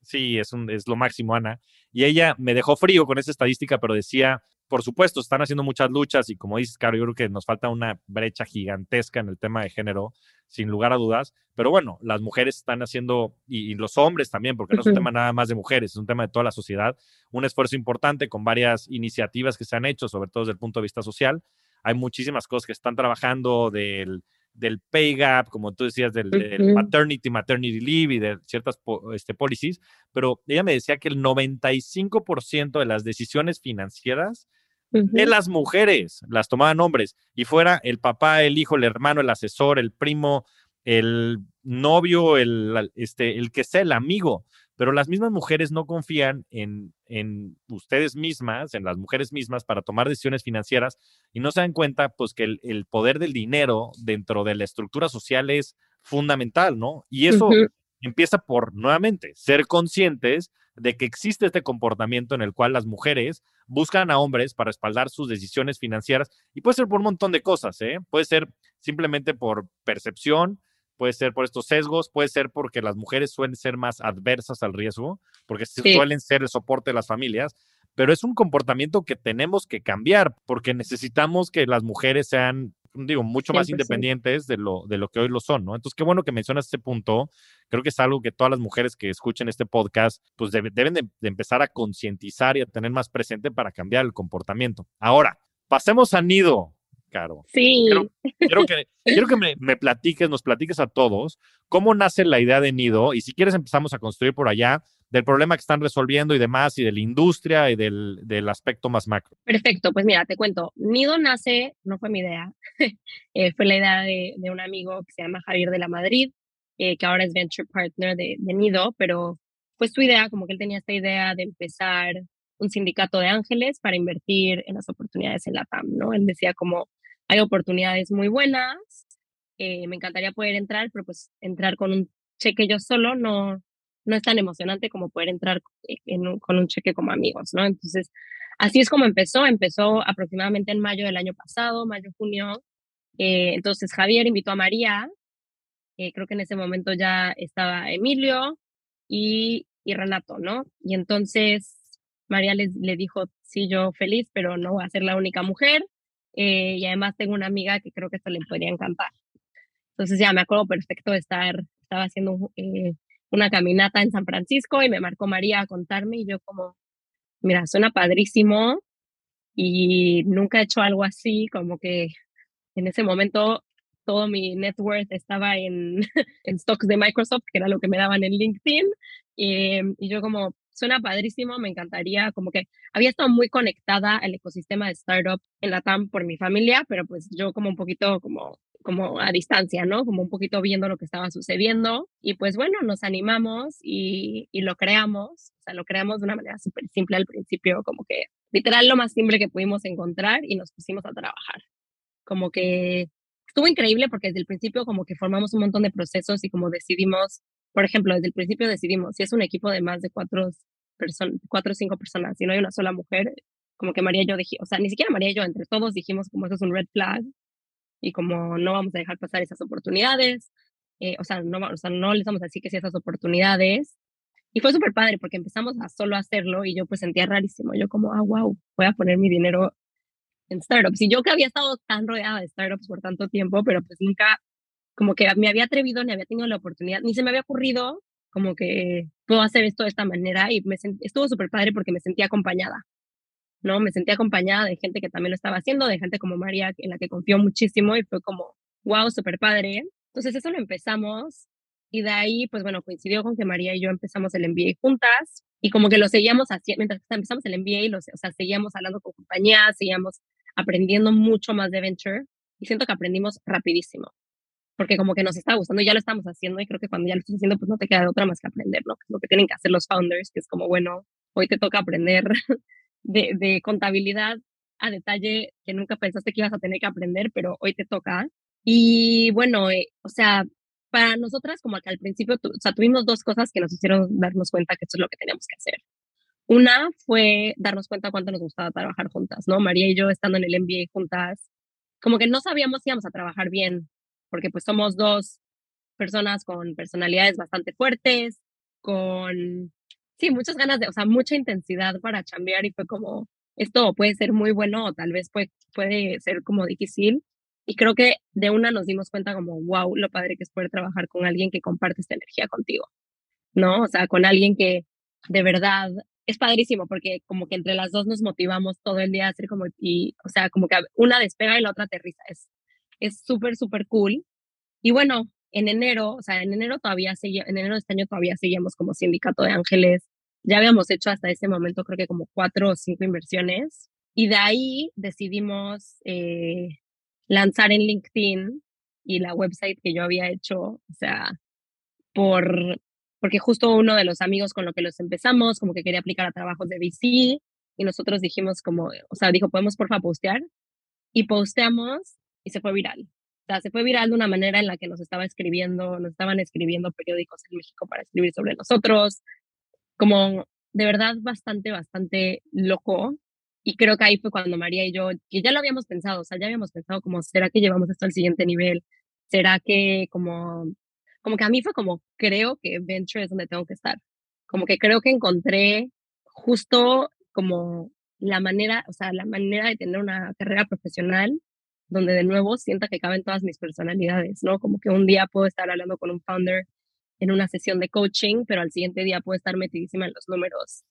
Sí, es, un, es lo máximo, Ana. Y ella me dejó frío con esa estadística, pero decía, por supuesto, están haciendo muchas luchas y como dices, Caro, yo creo que nos falta una brecha gigantesca en el tema de género, sin lugar a dudas. Pero bueno, las mujeres están haciendo, y, los hombres también, porque no es un tema nada más de mujeres, es un tema de toda la sociedad, un esfuerzo importante con varias iniciativas que se han hecho, sobre todo desde el punto de vista social. Hay muchísimas cosas que están trabajando del, del pay gap, como tú decías, del, maternity, maternity leave y de ciertas este, policies, pero ella me decía que el 95% de las decisiones financieras de las mujeres las tomaban hombres y fuera el papá, el hijo, el hermano, el asesor, el primo, el novio, el, este, el que sea, el amigo. Pero las mismas mujeres no confían en, en ustedes mismas, en las mujeres mismas, para tomar decisiones financieras y no se dan cuenta, pues, que el, poder del dinero dentro de la estructura social es fundamental, ¿no? Y eso empieza por, nuevamente, ser conscientes de que existe este comportamiento en el cual las mujeres buscan a hombres para respaldar sus decisiones financieras y puede ser por un montón de cosas, ¿eh? Puede ser simplemente por percepción, puede ser por estos sesgos, puede ser porque las mujeres suelen ser más adversas al riesgo, porque suelen ser el soporte de las familias, pero es un comportamiento que tenemos que cambiar porque necesitamos que las mujeres sean digo, mucho más independientes de lo, de lo que hoy lo son, ¿no? Entonces, qué bueno que mencionas este punto. Creo que es algo que todas las mujeres que escuchen este podcast, pues deben de, empezar a concientizar y a tener más presente para cambiar el comportamiento. Ahora, pasemos a Nido, Caro. Sí. Quiero, que, quiero que me, me, platiques, nos platiques a todos cómo nace la idea de Nido y si quieres empezamos a construir por allá del problema que están resolviendo y demás, y de la industria y del, del aspecto más macro. Perfecto, pues mira, te cuento, Nido nace, no fue mi idea, eh, fue la idea de, un amigo que se llama Javier de la Madrid, eh, que ahora es Venture Partner de, Nido, pero fue su idea, como que él tenía esta idea de empezar un sindicato de ángeles para invertir en las oportunidades en la PAM, ¿no? Él decía como, hay oportunidades muy buenas, eh, me encantaría poder entrar, pero pues entrar con un cheque yo solo no, no es tan emocionante como poder entrar con un cheque como amigos, ¿no? Entonces, así es como empezó, empezó aproximadamente en mayo del año pasado, mayo, junio. Eh, entonces, Javier invitó a María, eh, creo que en ese momento ya estaba Emilio y, y Renato, ¿no? Y entonces María les, le dijo, sí, yo feliz, pero no voy a ser la única mujer. Eh, y además tengo una amiga que creo que esto le podría encantar. Entonces ya me acuerdo perfecto de estar, estaba haciendo eh, una caminata en San Francisco y me marcó María a contarme y yo como, mira, suena padrísimo y nunca he hecho algo así, como que en ese momento todo mi net worth estaba en, en stocks de Microsoft, que era lo que me daban en LinkedIn, y, y yo como, suena padrísimo, me encantaría, como que había estado muy conectada al ecosistema de startup en la TAM por mi familia, pero pues yo como un poquito como como a distancia, ¿no? Como un poquito viendo lo que estaba sucediendo. Y pues bueno, nos animamos y, y lo creamos. O sea, lo creamos de una manera súper simple al principio, como que literal lo más simple que pudimos encontrar y nos pusimos a trabajar. Como que estuvo increíble porque desde el principio como que formamos un montón de procesos y como decidimos, por ejemplo, desde el principio decidimos, si es un equipo de más de cuatro cuatro o cinco personas, si no hay una sola mujer, como que María y yo dijimos, o sea, ni siquiera María y yo, entre todos dijimos como eso es un red flag y como no vamos a dejar pasar esas oportunidades, eh, o, sea, no, o sea, no les vamos a decir que sí esas oportunidades. Y fue súper padre porque empezamos a solo hacerlo y yo pues sentía rarísimo. Yo como, ah, wow, voy a poner mi dinero en startups. Y yo que había estado tan rodeada de startups por tanto tiempo, pero pues nunca como que me había atrevido ni había tenido la oportunidad, ni se me había ocurrido como que puedo hacer esto de esta manera y me estuvo súper padre porque me sentía acompañada, ¿no? Me sentía acompañada de gente que también lo estaba haciendo, de gente como María en la que confió muchísimo y fue como, wow, súper padre. Entonces eso lo empezamos y de ahí, pues bueno, coincidió con que María y yo empezamos el MBA juntas y como que lo seguíamos haciendo, mientras empezamos el MBA, los, o sea, seguíamos hablando con compañías, seguíamos aprendiendo mucho más de venture y siento que aprendimos rapidísimo porque como que nos está gustando, ya lo estamos haciendo y creo que cuando ya lo estás haciendo, pues no te queda otra más que aprender, ¿no? Lo que tienen que hacer los founders, que es como, bueno, hoy te toca aprender de, contabilidad a detalle que nunca pensaste que ibas a tener que aprender, pero hoy te toca. Y bueno, eh, o sea, para nosotras como que al principio, o sea, tuvimos dos cosas que nos hicieron darnos cuenta que esto es lo que teníamos que hacer. Una fue darnos cuenta cuánto nos gustaba trabajar juntas, ¿no? María y yo estando en el MBA juntas, como que no sabíamos si íbamos a trabajar bien, porque pues somos dos personas con personalidades bastante fuertes, con, sí, muchas ganas de, o sea, mucha intensidad para chambear y fue como, esto puede ser muy bueno o tal vez puede, puede ser como difícil. Y creo que de una nos dimos cuenta como, wow, lo padre que es poder trabajar con alguien que comparte esta energía contigo, ¿no? O sea, con alguien que de verdad es padrísimo porque como que entre las dos nos motivamos todo el día a hacer como, y, o sea, como que una despega y la otra aterriza. Es, es súper, súper cool. Y bueno, en enero, o sea, en enero todavía en enero de este año todavía seguíamos como sindicato de ángeles. Ya habíamos hecho hasta ese momento creo que como cuatro o cinco inversiones. Y de ahí decidimos eh, lanzar en LinkedIn y la website que yo había hecho, o sea, por, porque justo uno de los amigos con lo que los empezamos, como que quería aplicar a trabajos de VC, y nosotros dijimos como, o sea, dijo, ¿podemos porfa postear? Y posteamos y se fue viral. O sea, se fue viral de una manera en la que nos estaba escribiendo, nos estaban escribiendo periódicos en México para escribir sobre nosotros, como de verdad bastante, bastante loco. Y creo que ahí fue cuando María y yo, que ya lo habíamos pensado, o sea, ya habíamos pensado como, ¿será que llevamos esto al siguiente nivel? ¿Será que como, como que a mí fue como, creo que Venture es donde tengo que estar? Como que creo que encontré justo como la manera, o sea, la manera de tener una carrera profesional donde de nuevo sienta que caben todas mis personalidades, ¿no? Como que un día puedo estar hablando con un founder en una sesión de coaching, pero al siguiente día puedo estar metidísima en los números,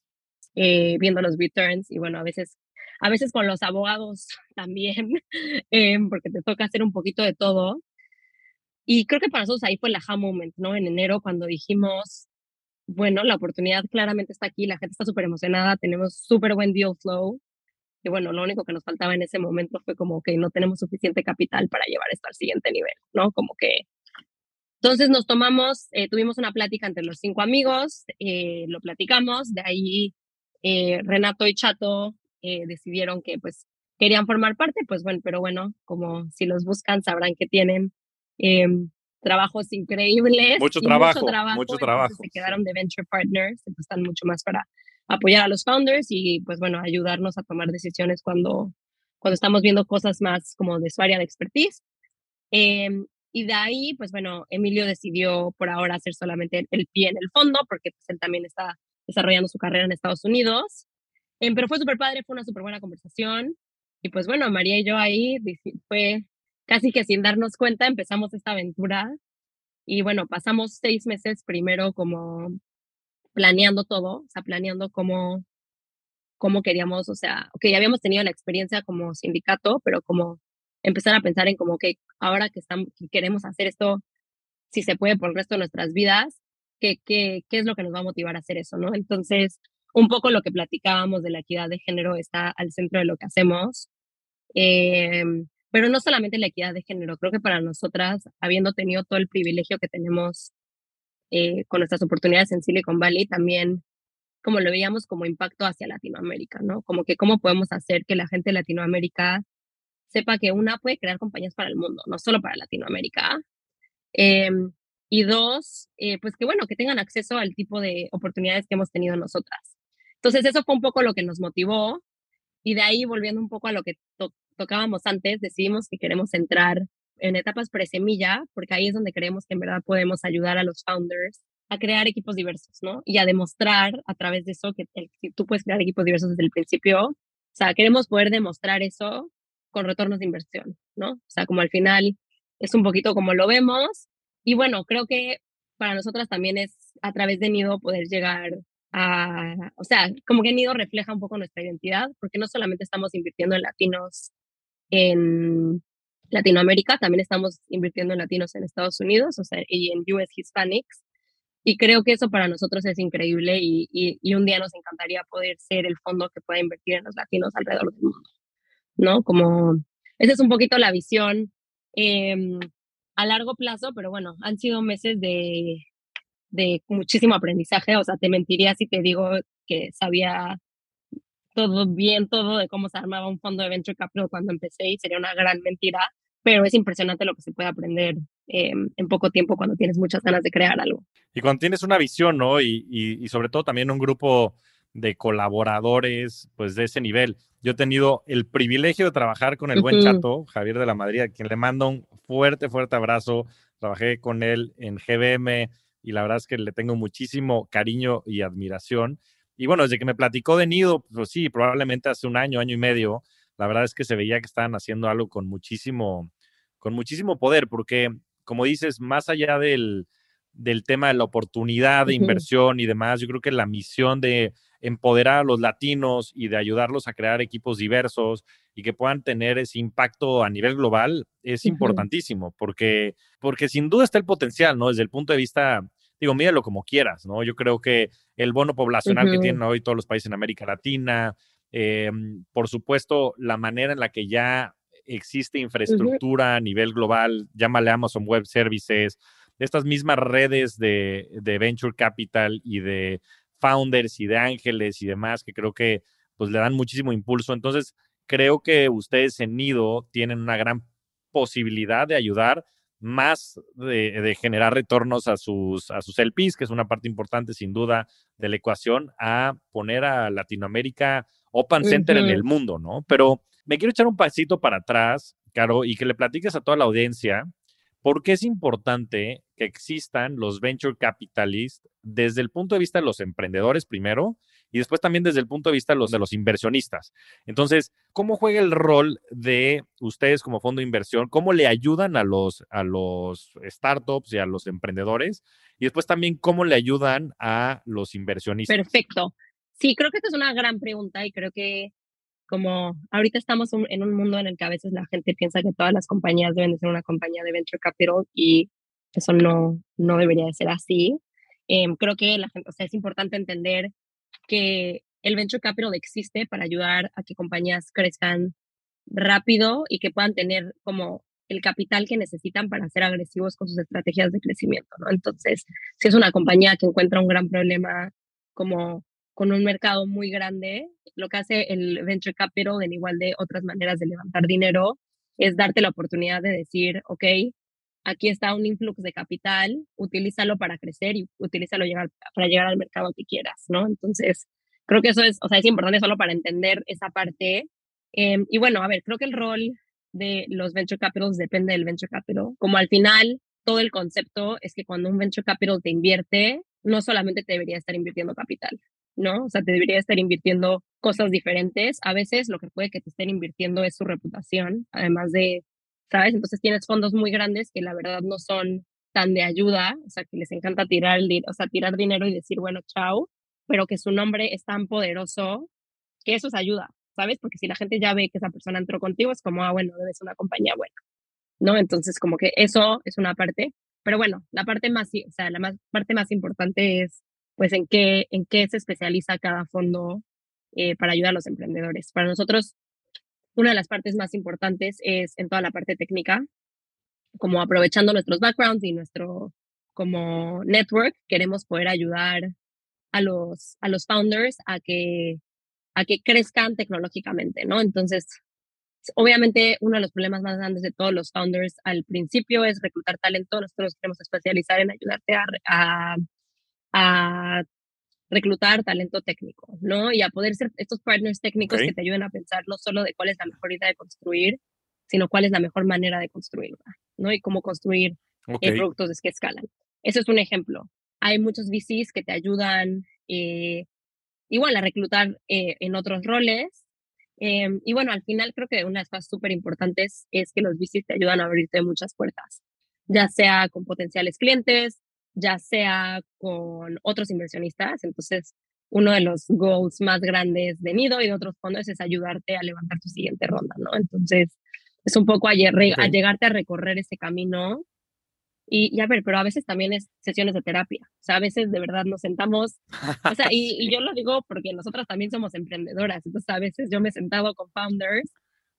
eh, viendo los returns y bueno, a veces, a veces con los abogados también, eh, porque te toca hacer un poquito de todo. Y creo que para nosotros ahí fue el aha moment, ¿no? En enero cuando dijimos, bueno, la oportunidad claramente está aquí, la gente está súper emocionada, tenemos súper buen deal flow. Y bueno, lo único que nos faltaba en ese momento fue como que no tenemos suficiente capital para llevar esto al siguiente nivel, ¿no? Como que... Entonces nos tomamos, eh, tuvimos una plática entre los cinco amigos, eh, lo platicamos, de ahí eh, Renato y Chato decidieron que pues querían formar parte, pues bueno, pero bueno, como si los buscan sabrán que tienen em, trabajos increíbles. Mucho trabajo, mucho trabajo. Se quedaron de venture partners, entonces están mucho más para apoyar a los founders y pues bueno, ayudarnos a tomar decisiones cuando, cuando estamos viendo cosas más como de su área de expertise. Em, y de ahí, pues bueno, Emilio decidió por ahora hacer solamente el pie en el fondo, porque pues él también está desarrollando su carrera en Estados Unidos. Em, pero fue súper padre, fue una súper buena conversación. Y pues bueno, María y yo ahí fue casi que sin darnos cuenta empezamos esta aventura. Y bueno, pasamos seis meses primero como planeando todo, o sea, planeando cómo, cómo queríamos, o sea, que ya habíamos tenido la experiencia como sindicato, pero como empezar a pensar en como que ahora que, estamos, que queremos hacer esto, si se puede por el resto de nuestras vidas, ¿qué, qué, qué es lo que nos va a motivar a hacer eso, ¿no? Entonces, un poco lo que platicábamos de la equidad de género está al centro de lo que hacemos. Eh, pero no solamente la equidad de género, creo que para nosotras, habiendo tenido todo el privilegio que tenemos eh, con nuestras oportunidades en Silicon Valley, también como lo veíamos como impacto hacia Latinoamérica, ¿no? Como que cómo podemos hacer que la gente de Latinoamérica sepa que una puede crear compañías para el mundo, no solo para Latinoamérica. Em, y dos, eh, pues que bueno, que tengan acceso al tipo de oportunidades que hemos tenido nosotras. Entonces, eso fue un poco lo que nos motivó. Y de ahí, volviendo un poco a lo que tocábamos antes, decidimos que queremos entrar en etapas pre-semilla, porque ahí es donde creemos que en verdad podemos ayudar a los founders a crear equipos diversos, ¿no? Y a demostrar a través de eso que, tú puedes crear equipos diversos desde el principio. O sea, queremos poder demostrar eso con retornos de inversión, ¿no? O sea, como al final es un poquito como lo vemos. Y bueno, creo que para nosotras también es a través de Nido poder llegar o sea, como que Nido refleja un poco nuestra identidad, porque no solamente estamos invirtiendo en latinos en Latinoamérica, también estamos invirtiendo en latinos en Estados Unidos, o sea, y en US Hispanics. Y creo que eso para nosotros es increíble y, y, un día nos encantaría poder ser el fondo que pueda invertir en los latinos alrededor del mundo, ¿no? Como, esa es un poquito la visión eh, a largo plazo, pero bueno, han sido meses de, de muchísimo aprendizaje. O sea, te mentiría si te digo que sabía todo bien, todo de cómo se armaba un fondo de venture capital cuando empecé y sería una gran mentira, pero es impresionante lo que se puede aprender em, en poco tiempo cuando tienes muchas ganas de crear algo. Y cuando tienes una visión, ¿no? Y, y, sobre todo también un grupo de colaboradores, pues de ese nivel. Yo he tenido el privilegio de trabajar con el buen chato, Javier de la Madrid, a quien le mando un fuerte, fuerte abrazo. Trabajé con él en GBM, y la verdad es que le tengo muchísimo cariño y admiración. Y bueno, desde que me platicó de Nido, pues sí, probablemente hace un año, año y medio, la verdad es que se veía que estaban haciendo algo con muchísimo, con muchísimo poder, porque como dices, más allá del, del tema de la oportunidad de inversión y demás, yo creo que la misión de empoderar a los latinos y de ayudarlos a crear equipos diversos y que puedan tener ese impacto a nivel global es importantísimo, porque, porque sin duda está el potencial, ¿no? Desde el punto de vista, digo, míralo como quieras, ¿no? Yo creo que el bono poblacional que tienen hoy todos los países en América Latina, em, por supuesto, la manera en la que ya existe infraestructura a nivel global, llámale Amazon Web Services, estas mismas redes de, de venture capital y de founders y de ángeles y demás, que creo que pues le dan muchísimo impulso. Entonces, creo que ustedes en Nido tienen una gran posibilidad de ayudar más de, generar retornos a sus, a sus LPs, que es una parte importante sin duda de la ecuación, a poner a Latinoamérica Open Center en el mundo, ¿no? Pero me quiero echar un pasito para atrás, Caro, y que le platiques a toda la audiencia por qué es importante que existan los venture capitalists desde el punto de vista de los emprendedores primero y después también desde el punto de vista de los, de los inversionistas. Entonces, ¿cómo juega el rol de ustedes como fondo de inversión? ¿Cómo le ayudan a los, a los startups y a los emprendedores? Y después también, ¿cómo le ayudan a los inversionistas? Perfecto. Sí, creo que esta es una gran pregunta y creo que como ahorita estamos en un mundo en el que a veces la gente piensa que todas las compañías deben de ser una compañía de venture capital y eso no, no debería de ser así. Em, creo que la gente, o sea, es importante entender que el venture capital existe para ayudar a que compañías crezcan rápido y que puedan tener como el capital que necesitan para ser agresivos con sus estrategias de crecimiento, ¿no? Entonces, si es una compañía que encuentra un gran problema como con un mercado muy grande, lo que hace el venture capital, en igual de otras maneras de levantar dinero, es darte la oportunidad de decir, ok, aquí está un influx de capital, utilízalo para crecer y utilízalo llegar, para llegar al mercado que quieras, ¿no? Entonces, creo que eso es, o sea, es importante solo para entender esa parte. Em, y bueno, a ver, creo que el rol de los venture capitals depende del venture capital. Como al final, todo el concepto es que cuando un venture capital te invierte, no solamente te debería estar invirtiendo capital, ¿no? O sea, te debería estar invirtiendo cosas diferentes. A veces lo que puede que te estén invirtiendo es su reputación, además de, ¿sabes? Entonces tienes fondos muy grandes que la verdad no son tan de ayuda, o sea, que les encanta tirar, o sea, tirar dinero y decir, bueno, chao, pero que su nombre es tan poderoso que eso es ayuda, ¿sabes? Porque si la gente ya ve que esa persona entró contigo, es como, ah, bueno, debe ser una compañía buena, ¿no? Entonces, como que eso es una parte, pero bueno, la parte más, o sea, la más, parte más importante es, pues, en qué, en qué se especializa cada fondo eh, para ayudar a los emprendedores. Para nosotros, una de las partes más importantes es en toda la parte técnica, como aprovechando nuestros backgrounds y nuestro como network, queremos poder ayudar a los, a los founders a que a que crezcan tecnológicamente, ¿no? Entonces, obviamente uno de los problemas más grandes de todos los founders al principio es reclutar talento. Nosotros queremos especializar en ayudarte a, a, reclutar talento técnico, ¿no? Y a poder ser estos partners técnicos que te ayuden a pensar no solo de cuál es la mejor idea de construir, sino cuál es la mejor manera de construirla, ¿no? Y cómo construir eh, productos que escalan. Eso es un ejemplo. Hay muchos VCs que te ayudan eh, igual a reclutar eh, en otros roles. Em, y bueno, al final creo que una de las cosas súper importantes es que los VCs te ayudan a abrirte muchas puertas, ya sea con potenciales clientes, ya sea con otros inversionistas. Entonces, uno de los goals más grandes de Nido y de otros fondos es ayudarte a levantar tu siguiente ronda, ¿no? Entonces, es un poco a, a llegarte a recorrer ese camino y, a ver, pero a veces también es sesiones de terapia. O sea, a veces de verdad nos sentamos, o sea, y, yo lo digo porque nosotras también somos emprendedoras. Entonces, a veces yo me he sentado con founders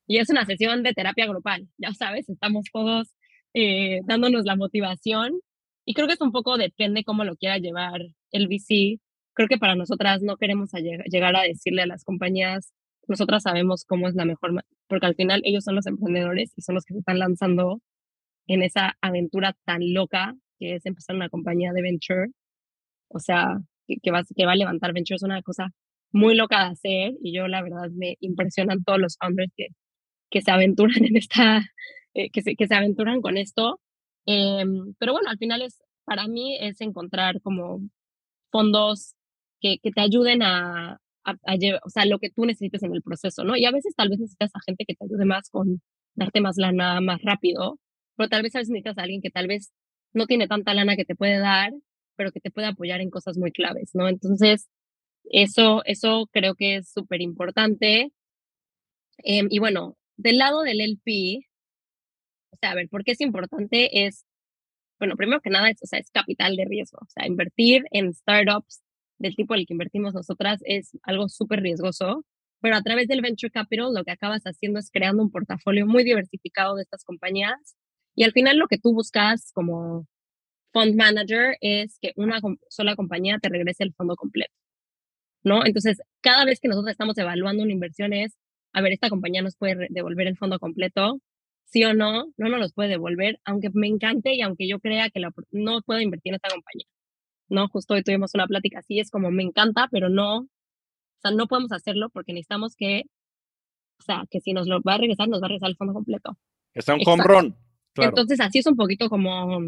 y es una sesión de terapia grupal. Ya sabes, estamos todos eh, dándonos la motivación. Y creo que es un poco depende cómo lo quiera llevar el VC. Creo que para nosotras no queremos llegar a decirle a las compañías, nosotras sabemos cómo es la mejor, porque al final ellos son los emprendedores y son los que se están lanzando en esa aventura tan loca que es empezar una compañía de venture. O sea, que, va, que va a levantar venture es una cosa muy loca de hacer y yo la verdad me impresionan todos los founders que, que se aventuran en esta, eh, que, se, que se aventuran con esto. Em, pero bueno, al final es, para mí es encontrar como fondos que, que te ayuden a, a, o sea, lo que tú necesites en el proceso, ¿no? Y a veces tal vez necesitas a gente que te ayude más con darte más lana más rápido, pero tal vez a veces necesitas a alguien que tal vez no tiene tanta lana que te puede dar, pero que te puede apoyar en cosas muy claves, ¿no? Entonces, eso, eso creo que es súper importante. Em, y bueno, del lado del LP, o sea, a ver, ¿por qué es importante? Es, bueno, primero que nada, es, o sea, es capital de riesgo. O sea, invertir en startups del tipo el que invertimos nosotras es algo súper riesgoso, pero a través del venture capital lo que acabas haciendo es creando un portafolio muy diversificado de estas compañías y al final lo que tú buscas como fund manager es que una sola compañía te regrese el fondo completo, ¿no? Entonces, cada vez que nosotros estamos evaluando una inversión es, a ver, esta compañía nos puede devolver el fondo completo, sí o no, no nos los puede devolver, aunque me encante y aunque yo crea que no puedo invertir en esta compañía, ¿no? Justo hoy tuvimos una plática así, es como, me encanta, pero no, o sea, no podemos hacerlo porque necesitamos que, o sea, que si nos lo va a regresar, nos va a regresar el fondo completo. Está un home entonces, así es un poquito como,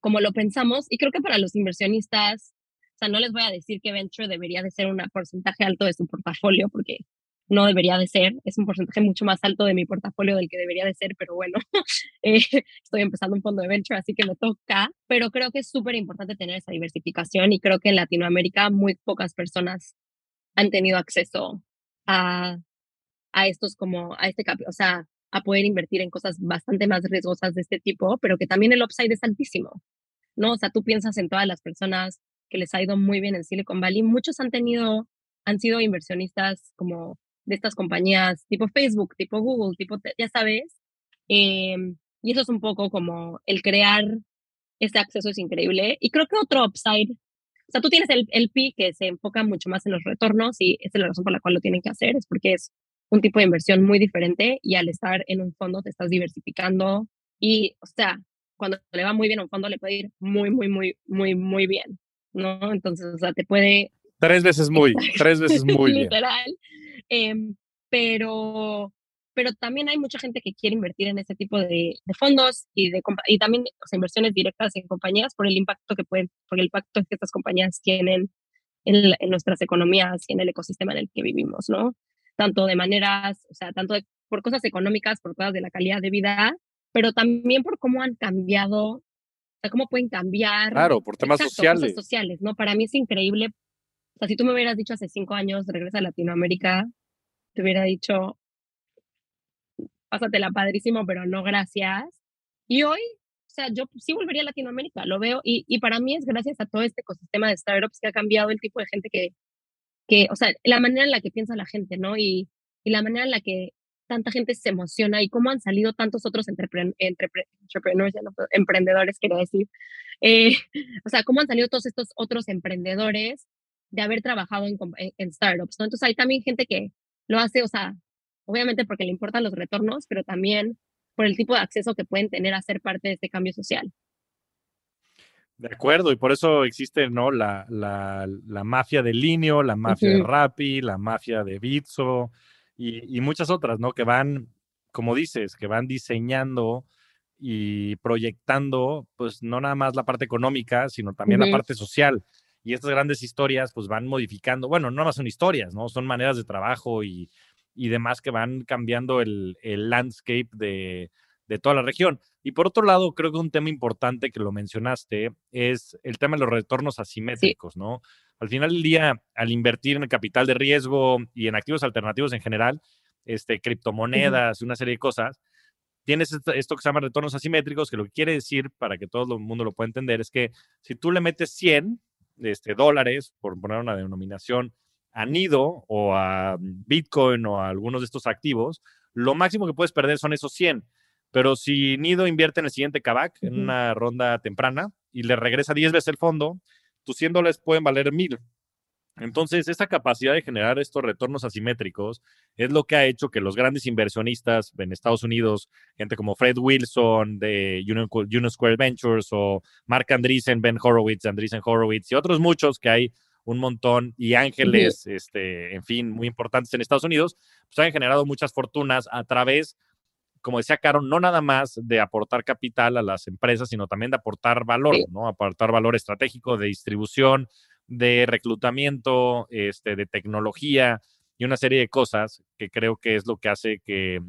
como lo pensamos. Y creo que para los inversionistas, o sea, no les voy a decir que venture debería de ser un porcentaje alto de su portafolio, porque no debería de ser. Es un porcentaje mucho más alto de mi portafolio del que debería de ser, pero bueno, eh, estoy empezando un fondo de venture, así que me toca. Pero creo que es súper importante tener esa diversificación y creo que en Latinoamérica muy pocas personas han tenido acceso a, a estos como, a este capital, o sea, a poder invertir en cosas bastante más riesgosas de este tipo, pero que también el upside es altísimo. ¿no? O sea, tú piensas en todas las personas que les ha ido muy bien en Silicon Valley, muchos han tenido, han sido inversionistas como de estas compañías tipo Facebook, tipo Google, tipo, ya sabes, em, y eso es un poco como el crear ese acceso es increíble. Y creo que otro upside, o sea, tú tienes el, el PI que se enfoca mucho más en los retornos y esa es la razón por la cual lo tienen que hacer, es porque es un tipo de inversión muy diferente y al estar en un fondo te estás diversificando y, o sea, cuando le va muy bien a un fondo le puede ir muy, muy, muy, muy, muy bien, ¿no? Entonces, o sea, te puede... Tres veces muy, tres veces muy bien. Literal. Em, pero, pero también hay mucha gente que quiere invertir en ese tipo de, fondos y, de, y también o inversiones directas en compañías por el impacto que pueden, por el impacto que estas compañías tienen en, en, nuestras economías y en el ecosistema en el que vivimos, ¿no? Tanto de maneras, o sea, tanto por cosas económicas, por cosas de la calidad de vida, pero también por cómo han cambiado, o sea, cómo pueden cambiar. Claro, por temas sociales. Cosas sociales, ¿no? Para mí es increíble. O sea, si tú me hubieras dicho hace cinco años, regresa a Latinoamérica, te hubiera dicho, pásatela padrísimo, pero no gracias. Y hoy, o sea, yo sí volvería a Latinoamérica, lo veo, y, y para mí es gracias a todo este ecosistema de startups que ha cambiado el tipo de gente que, que o sea, la manera en la que piensa la gente, ¿no? Y, y la manera en la que tanta gente se emociona y cómo han salido tantos otros emprendedores, quiero decir. Eh, o sea, cómo han salido todos estos otros emprendedores de haber trabajado en, en, startups, ¿no? Entonces hay también gente que lo hace, o sea, obviamente porque le importan los retornos, pero también por el tipo de acceso que pueden tener a ser parte de este cambio social. De acuerdo, y por eso existe ¿no? la, la, la mafia de Linio, la mafia de Rappi, la mafia de Bitso y, y, muchas otras, ¿no? Que van, como dices, que van diseñando y proyectando, pues no nada más la parte económica, sino también la parte social. Y estas grandes historias, pues van modificando, bueno, no más son historias, ¿no? Son maneras de trabajo y, y demás que van cambiando el, el landscape de, de, toda la región. Y por otro lado, creo que un tema importante que lo mencionaste es el tema de los retornos asimétricos, ¿no? Al final del día, al invertir en el capital de riesgo y en activos alternativos en general, este, criptomonedas, y una serie de cosas, tienes esto, esto, que se llama retornos asimétricos, que lo que quiere decir, para que todo el mundo lo pueda entender, es que si tú le metes 100 este, dólares, por poner una denominación, a Nido o a Bitcoin o a algunos de estos activos, lo máximo que puedes perder son esos 100. Pero si Nido invierte en el siguiente Kavak, en una ronda temprana, y le regresa 10 veces el fondo, tus 100 dólares pueden valer 1000. Entonces, esta capacidad de generar estos retornos asimétricos es lo que ha hecho que los grandes inversionistas en Estados Unidos, gente como Fred Wilson de Union, Square Ventures o Mark Andreessen, Ben Horowitz, Andreessen Horowitz y otros muchos que hay un montón y ángeles, este, en fin, muy importantes en Estados Unidos, pues han generado muchas fortunas a través, como decía Caro, no nada más de aportar capital a las empresas, sino también de aportar valor, ¿no? Aportar valor estratégico de distribución, de reclutamiento, este, de tecnología y una serie de cosas que creo que es lo que hace que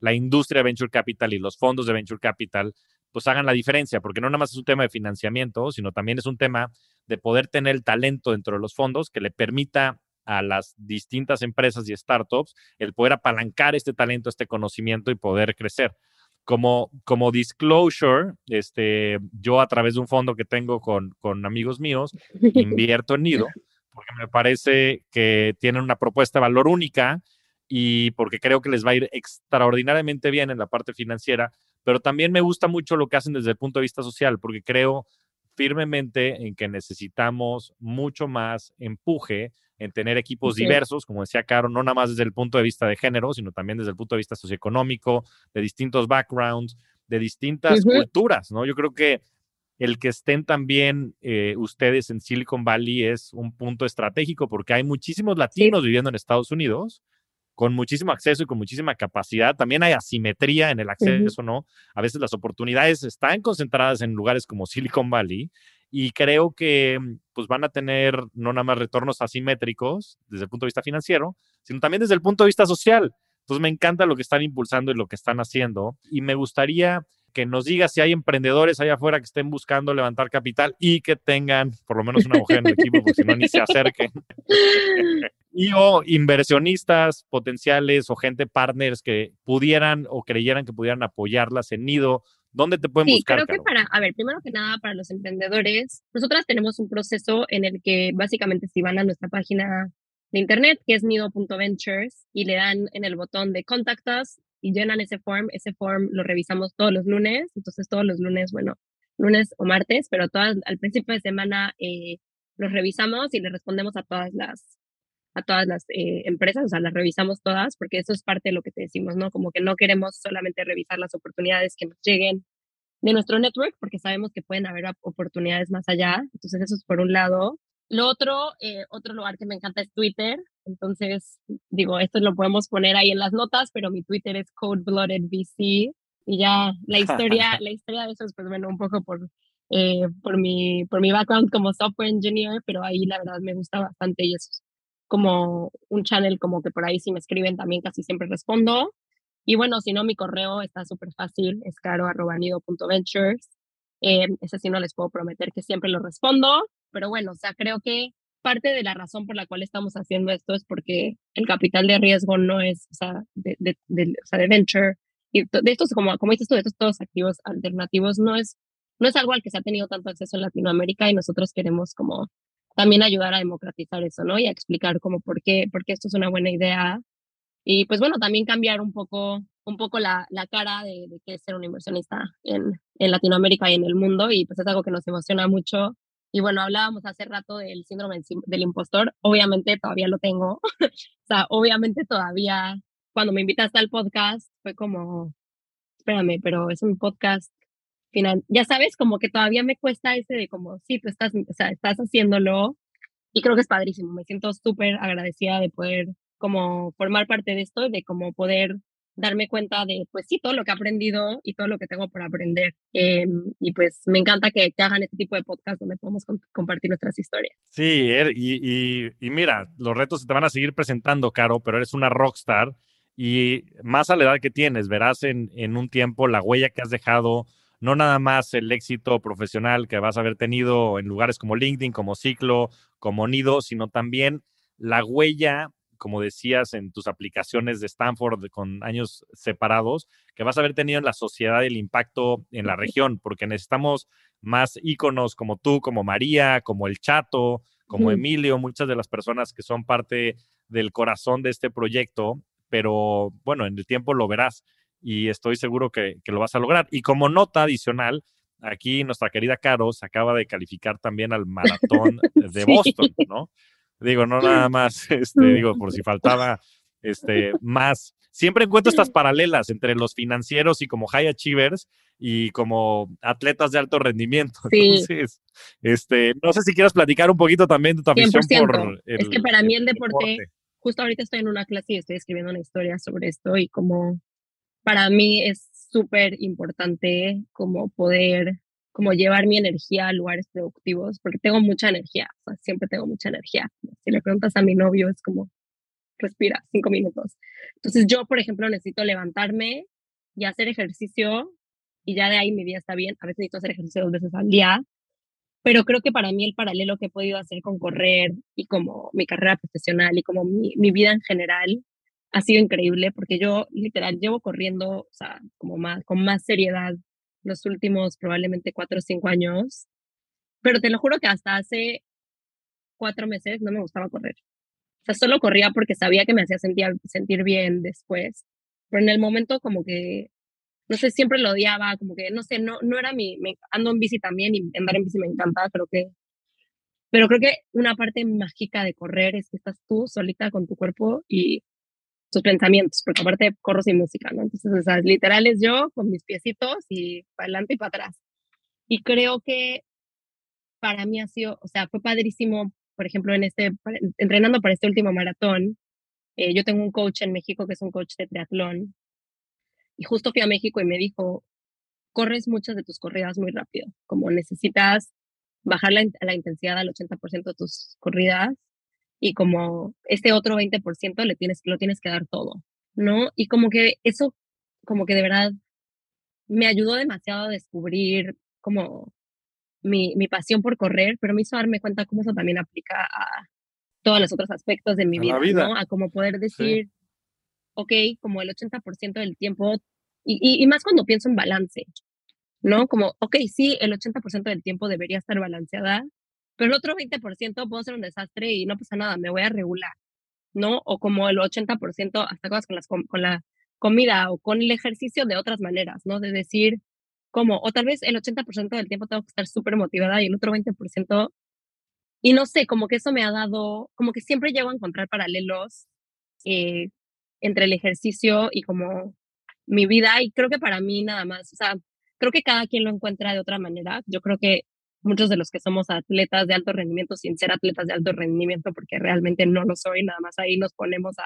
la industria de venture capital y los fondos de venture capital pues hagan la diferencia, porque no nada más es un tema de financiamiento, sino también es un tema de poder tener el talento dentro de los fondos que le permita a las distintas empresas y startups el poder apalancar este talento, este conocimiento y poder crecer. Como, como disclosure, este, yo a través de un fondo que tengo con, con amigos míos, invierto en Nido, porque me parece que tienen una propuesta de valor única y porque creo que les va a ir extraordinariamente bien en la parte financiera, pero también me gusta mucho lo que hacen desde el punto de vista social, porque creo firmemente en que necesitamos mucho más empuje en tener equipos diversos, como decía Caro, no nada más desde el punto de vista de género, sino también desde el punto de vista socioeconómico, de distintos backgrounds, de distintas culturas, ¿no? Yo creo que el que estén también eh, ustedes en Silicon Valley es un punto estratégico porque hay muchísimos latinos viviendo en Estados Unidos con muchísimo acceso y con muchísima capacidad. También hay asimetría en el acceso, ¿no? A veces las oportunidades están concentradas en lugares como Silicon Valley y creo que pues van a tener no nada más retornos asimétricos desde el punto de vista financiero, sino también desde el punto de vista social. Entonces me encanta lo que están impulsando y lo que están haciendo y me gustaría que nos diga si hay emprendedores allá afuera que estén buscando levantar capital y que tengan por lo menos una mujer en el equipo, porque si no ni se acerquen. Y o inversionistas potenciales o gente partners que pudieran o creyeran que pudieran apoyarlas en Nido ¿Dónde te pueden sí, buscar? Creo que para, a ver, primero que nada, para los emprendedores, nosotras tenemos un proceso en el que básicamente si van a nuestra página de internet, que es nido.ventures, y le dan en el botón de Contact Us y llenan ese form, ese form lo revisamos todos los lunes, entonces todos los lunes, bueno, lunes o martes, pero todas, al principio de semana eh, los revisamos y le respondemos a todas las a todas las eh, empresas, o sea, las revisamos todas, porque eso es parte de lo que te decimos, ¿no? Como que no queremos solamente revisar las oportunidades que nos lleguen de nuestro network, porque sabemos que pueden haber oportunidades más allá. Entonces, eso es por un lado. Lo otro, eh, otro lugar que me encanta es Twitter. Entonces, digo, esto lo podemos poner ahí en las notas, pero mi Twitter es CodeBloodedVC. Y ya la historia, la historia de eso es, pues bueno, un poco por, eh, por, mi, por mi background como software engineer, pero ahí la verdad me gusta bastante y eso como un channel como que por ahí si me escriben también casi siempre respondo. Y bueno, si no, mi correo está súper fácil, es caro.nido.ventures. Eh, ese sí no les puedo prometer que siempre lo respondo, pero bueno, o sea, creo que parte de la razón por la cual estamos haciendo esto es porque el capital de riesgo no es, o sea, de, de, de, o sea, de venture, y de estos, como, como dices tú, de estos todos activos alternativos, no es, no es algo al que se ha tenido tanto acceso en Latinoamérica y nosotros queremos como también ayudar a democratizar eso, ¿no? Y a explicar como por qué, por qué esto es una buena idea. Y pues bueno, también cambiar un poco, un poco la, la cara de, de qué es ser un inversionista en, en Latinoamérica y en el mundo. Y pues es algo que nos emociona mucho. Y bueno, hablábamos hace rato del síndrome del impostor. Obviamente todavía lo tengo. o sea, obviamente todavía cuando me invitaste al podcast fue como, espérame, pero es un podcast final, ya sabes, como que todavía me cuesta ese de como, sí, tú estás, o sea, estás haciéndolo y creo que es padrísimo. Me siento súper agradecida de poder como formar parte de esto, de como poder darme cuenta de, pues sí, todo lo que he aprendido y todo lo que tengo por aprender. Eh, y pues me encanta que, hagan este tipo de podcast donde podemos comp compartir nuestras historias. Sí, er, y, y, y, mira, los retos se te van a seguir presentando, Caro, pero eres una rockstar y más a la edad que tienes, verás en, en un tiempo la huella que has dejado, no nada más el éxito profesional que vas a haber tenido en lugares como LinkedIn, como Ciclo, como Nido, sino también la huella, como decías, en tus aplicaciones de Stanford con años separados, que vas a haber tenido en la sociedad y el impacto en la región, porque necesitamos más íconos como tú, como María, como el Chato, como Emilio, muchas de las personas que son parte del corazón de este proyecto, pero bueno, en el tiempo lo verás y estoy seguro que, que, lo vas a lograr. Y como nota adicional, aquí nuestra querida Caro se acaba de calificar también al maratón de Boston, ¿no? Digo, no nada más, este, digo, por si faltaba este, más. Siempre encuentro estas paralelas entre los financieros y como high achievers y como atletas de alto rendimiento. Sí. Entonces, este, no sé si quieras platicar un poquito también de tu afición por el, Es que para mí el deporte, deporte, justo ahorita estoy en una clase y estoy escribiendo una historia sobre esto y como para mí es súper importante como poder como llevar mi energía a lugares productivos, porque tengo mucha energía, o sea, siempre tengo mucha energía. Si le preguntas a mi novio, es como, respira, cinco minutos. Entonces yo, por ejemplo, necesito levantarme y hacer ejercicio y ya de ahí mi día está bien. A veces necesito hacer ejercicio dos veces al día, pero creo que para mí el paralelo que he podido hacer con correr y como mi carrera profesional y como mi, mi vida en general ha sido increíble porque yo literal llevo corriendo, o sea, como más, con más seriedad los últimos probablemente cuatro o cinco años, pero te lo juro que hasta hace cuatro meses no me gustaba correr. O sea, solo corría porque sabía que me hacía sentir, sentir bien después, pero en el momento como que, no sé, siempre lo odiaba, como que, no sé, no, no era mi, me, ando en bici también y andar en bici me encanta, creo que, pero creo que una parte mágica de correr es que estás tú solita con tu cuerpo y tus pensamientos, porque aparte corro sin música, ¿no? Entonces, o sea, literal es yo con mis piecitos y para adelante y para atrás. Y creo que para mí ha sido, o sea, fue padrísimo, por ejemplo, en este, entrenando para este último maratón, eh, yo tengo un coach en México que es un coach de triatlón, y justo fui a México y me dijo, corres muchas de tus corridas muy rápido, como necesitas bajar la, la intensidad al 80% de tus corridas y como este otro 20% le tienes, lo tienes que dar todo, ¿no? Y como que eso, como que de verdad me ayudó demasiado a descubrir como mi, mi pasión por correr, pero me hizo darme cuenta cómo eso también aplica a todos los otros aspectos de mi vida, vida, ¿no? A como poder decir, sí. ok, como el 80% del tiempo, y, y, y, más cuando pienso en balance, ¿no? Como, ok, sí, el 80% del tiempo debería estar balanceada, pero el otro 20% puedo ser un desastre y no pasa nada, me voy a regular, ¿no? O como el 80% hasta cosas con, las, con la comida o con el ejercicio de otras maneras, ¿no? De decir, como, o tal vez el 80% del tiempo tengo que estar súper motivada y el otro 20%, y no sé, como que eso me ha dado, como que siempre llego a encontrar paralelos eh, entre el ejercicio y como mi vida, y creo que para mí nada más, o sea, creo que cada quien lo encuentra de otra manera. Yo creo que muchos de los que somos atletas de alto rendimiento, sin ser atletas de alto rendimiento, porque realmente no lo soy, nada más ahí nos ponemos a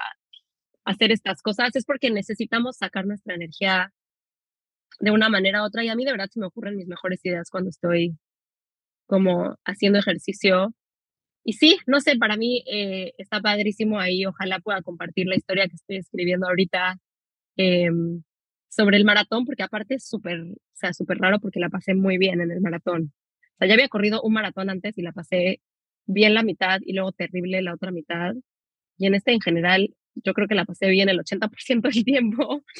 hacer estas cosas, es porque necesitamos sacar nuestra energía de una manera u otra. Y a mí de verdad se me ocurren mis mejores ideas cuando estoy como haciendo ejercicio. Y sí, no sé, para mí eh, está padrísimo ahí. Ojalá pueda compartir la historia que estoy escribiendo ahorita em, sobre el maratón, porque aparte es súper, o sea, súper raro porque la pasé muy bien en el maratón. Sea, ya había corrido un maratón antes y la pasé bien la mitad y luego terrible la otra mitad. Y en este en general, yo creo que la pasé bien el 80% del tiempo.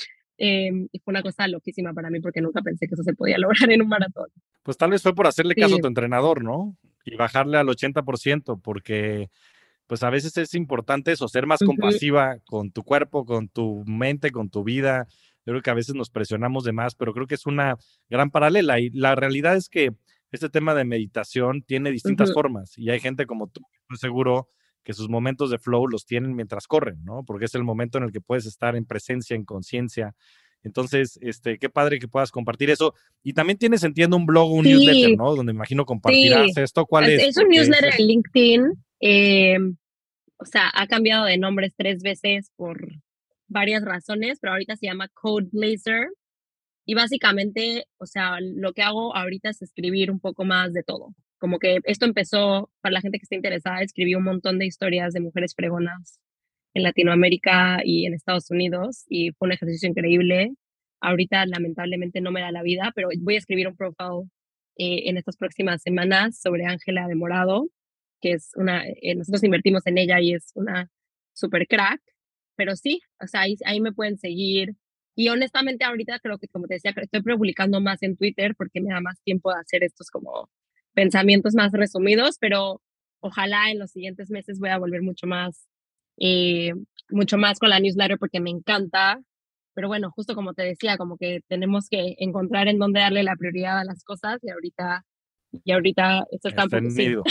Em, y fue una cosa loquísima para mí porque nunca pensé que eso se podía lograr en un maratón. Pues tal vez fue por hacerle caso a tu entrenador, ¿no? Y bajarle al 80%, porque pues a veces es importante eso, ser más compasiva con tu cuerpo, con tu mente, con tu vida. Yo creo que a veces nos presionamos de más, pero creo que es una gran paralela. Y la realidad es que este tema de meditación tiene distintas formas y hay gente como tú, estoy seguro que sus momentos de flow los tienen mientras corren, ¿no? Porque es el momento en el que puedes estar en presencia, en conciencia. Entonces, este, qué padre que puedas compartir eso. Y también tienes, entiendo, un blog, un newsletter, ¿no? Donde me imagino compartirás esto. ¿Cuál es? Es un newsletter en LinkedIn. Eh, o sea, ha cambiado de nombres tres veces por varias razones, pero ahorita se llama Code Blazer. Y básicamente, o sea, lo que hago ahorita es escribir un poco más de todo como que esto empezó, para la gente que está interesada, escribí un montón de historias de mujeres fregonas en Latinoamérica y en Estados Unidos y fue un ejercicio increíble. Ahorita lamentablemente no me da la vida, pero voy a escribir un profile eh, en estas próximas semanas sobre Ángela de Morado, que es una, eh, nosotros invertimos en ella y es una super crack, pero sí, o sea, ahí, ahí me pueden seguir. Y honestamente ahorita creo que, como te decía, estoy publicando más en Twitter porque me da más tiempo de hacer estos como pensamientos más resumidos, pero ojalá en los siguientes meses voy a volver mucho más, eh, mucho más con la newsletter porque me encanta. Pero bueno, justo como te decía, como que tenemos que encontrar en dónde darle la prioridad a las cosas y ahorita, y ahorita esto está un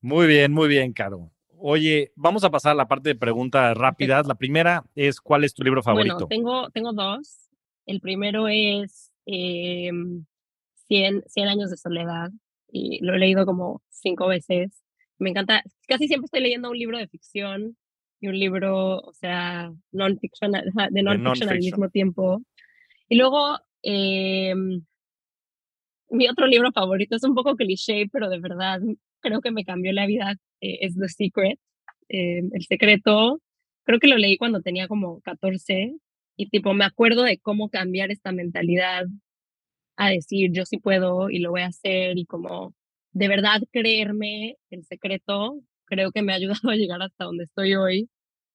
Muy bien, muy bien, Caro. Oye, vamos a pasar a la parte de preguntas rápidas. La primera es, ¿cuál es tu libro favorito? Bueno, tengo, tengo dos. El primero es eh, 100, 100 años de soledad y lo he leído como cinco veces. Me encanta, casi siempre estoy leyendo un libro de ficción y un libro, o sea, non-fiction, de non-fiction al mismo tiempo. Y luego, eh, mi otro libro favorito es un poco cliché, pero de verdad creo que me cambió la vida, eh, es The Secret, eh, El Secreto. Creo que lo leí cuando tenía como 14 y tipo me acuerdo de cómo cambiar esta mentalidad a decir yo sí puedo y lo voy a hacer y como de verdad creerme el secreto, creo que me ha ayudado a llegar hasta donde estoy hoy.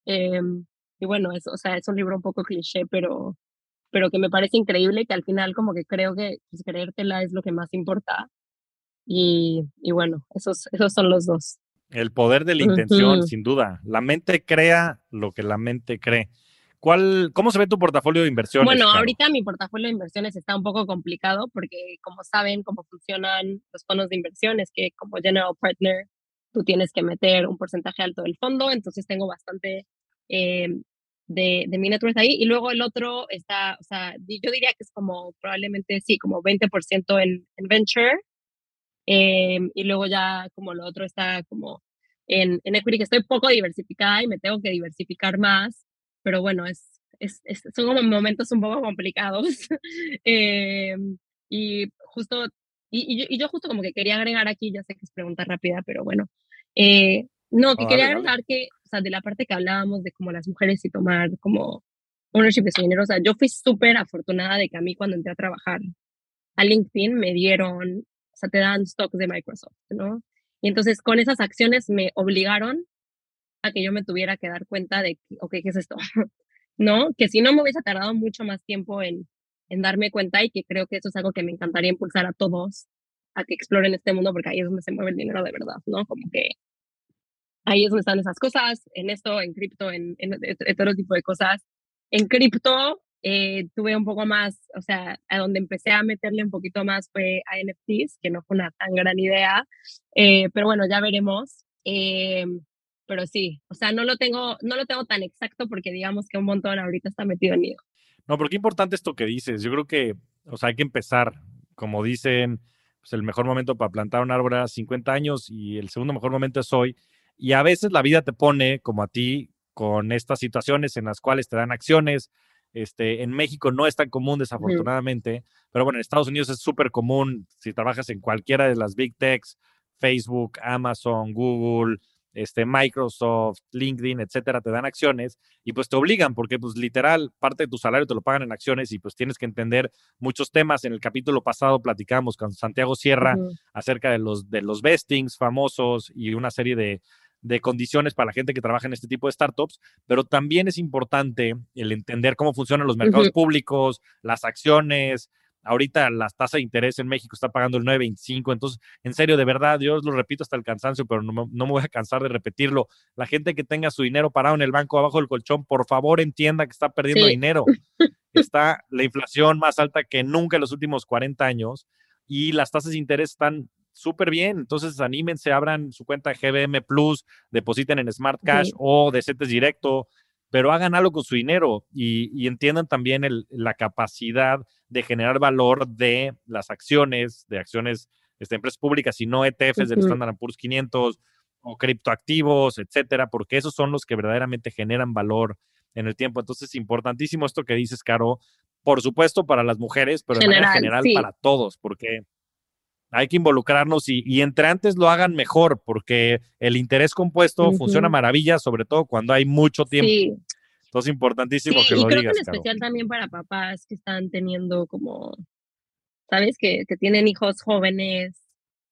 Em, y bueno, es, o sea, es un libro un poco cliché, pero, pero que me parece increíble que al final como que creo que pues, creértela es lo que más importa. Y, y bueno, esos, esos son los dos. El poder de la intención, sin duda. La mente crea lo que la mente cree. ¿Cuál, ¿Cómo se ve tu portafolio de inversiones? Bueno, ahorita mi portafolio de inversiones está un poco complicado porque, como saben, cómo funcionan los fondos de inversiones, que como general partner tú tienes que meter un porcentaje alto del fondo, entonces tengo bastante eh, de, de mi net ahí. Y luego el otro está, o sea, yo diría que es como probablemente, sí, como 20% en, en venture. Eh, y luego ya como lo otro está como en, en equity, que estoy poco diversificada y me tengo que diversificar más pero bueno, es, es, son como momentos un poco complicados. eh, y justo, y, y, yo, justo como que quería agregar aquí, ya sé que es pregunta rápida, pero bueno, eh, no, que quería agregar que, o sea, de la parte que hablábamos de como las mujeres y tomar como ownership de su dinero, o sea, yo fui súper afortunada de que a mí cuando entré a trabajar a LinkedIn me dieron, o sea, te dan stocks de Microsoft, ¿no? Y entonces con esas acciones me obligaron que yo me tuviera que dar cuenta de, ok, ¿qué es esto? ¿No? Que si no me hubiese tardado mucho más tiempo en en darme cuenta y que creo que eso es algo que me encantaría impulsar a todos a que exploren este mundo porque ahí es donde se mueve el dinero de verdad, ¿no? Como que ahí es donde están esas cosas, en esto, en cripto, en, en, todo tipo de cosas. En cripto eh, tuve un poco más, o sea, a donde empecé a meterle un poquito más fue a NFTs, que no fue una tan gran idea, eh, pero bueno, ya veremos. Eh, pero sí, o sea, no lo tengo, no lo tengo tan exacto porque digamos que un montón ahorita está metido en mí. No, pero qué importante esto que dices. Yo creo que, o sea, hay que empezar, como dicen, pues el mejor momento para plantar un árbol era 50 años y el segundo mejor momento es hoy. Y a veces la vida te pone, como a ti, con estas situaciones en las cuales te dan acciones. Este, en México no es tan común, desafortunadamente, pero bueno, en Estados Unidos es súper común si trabajas en cualquiera de las big techs, Facebook, Amazon, Google, este, Microsoft, LinkedIn, etcétera, te dan acciones y pues te obligan porque pues literal parte de tu salario te lo pagan en acciones y pues tienes que entender muchos temas. En el capítulo pasado platicamos con Santiago Sierra acerca de los, de los vestings famosos y una serie de, de condiciones para la gente que trabaja en este tipo de startups, pero también es importante el entender cómo funcionan los mercados públicos, las acciones, Ahorita la tasa de interés en México está pagando el 9.25. Entonces, en serio, de verdad, yo lo repito hasta el cansancio, pero no, me voy a cansar de repetirlo. La gente que tenga su dinero parado en el banco abajo del colchón, por favor entienda que está perdiendo dinero. Está la inflación más alta que nunca en los últimos 40 años y las tasas de interés están súper bien. Entonces, anímense, abran su cuenta de GBM Plus, depositen en Smart Cash o de CETES Directo, pero hagan algo con su dinero y, entiendan también la capacidad de generar valor de las acciones, de acciones de este, empresas públicas y no ETFs del Standard Poor's 500 o criptoactivos, etcétera, porque esos son los que verdaderamente generan valor en el tiempo. Entonces, importantísimo esto que dices, Caro, por supuesto para las mujeres, pero en general para todos, porque hay que involucrarnos y, entre antes lo hagan mejor, porque el interés compuesto funciona maravilla, sobre todo cuando hay mucho tiempo. Entonces, importantísimo que lo creo digas. Que en especial también para papás que están teniendo como, ¿sabes? Que, que tienen hijos jóvenes.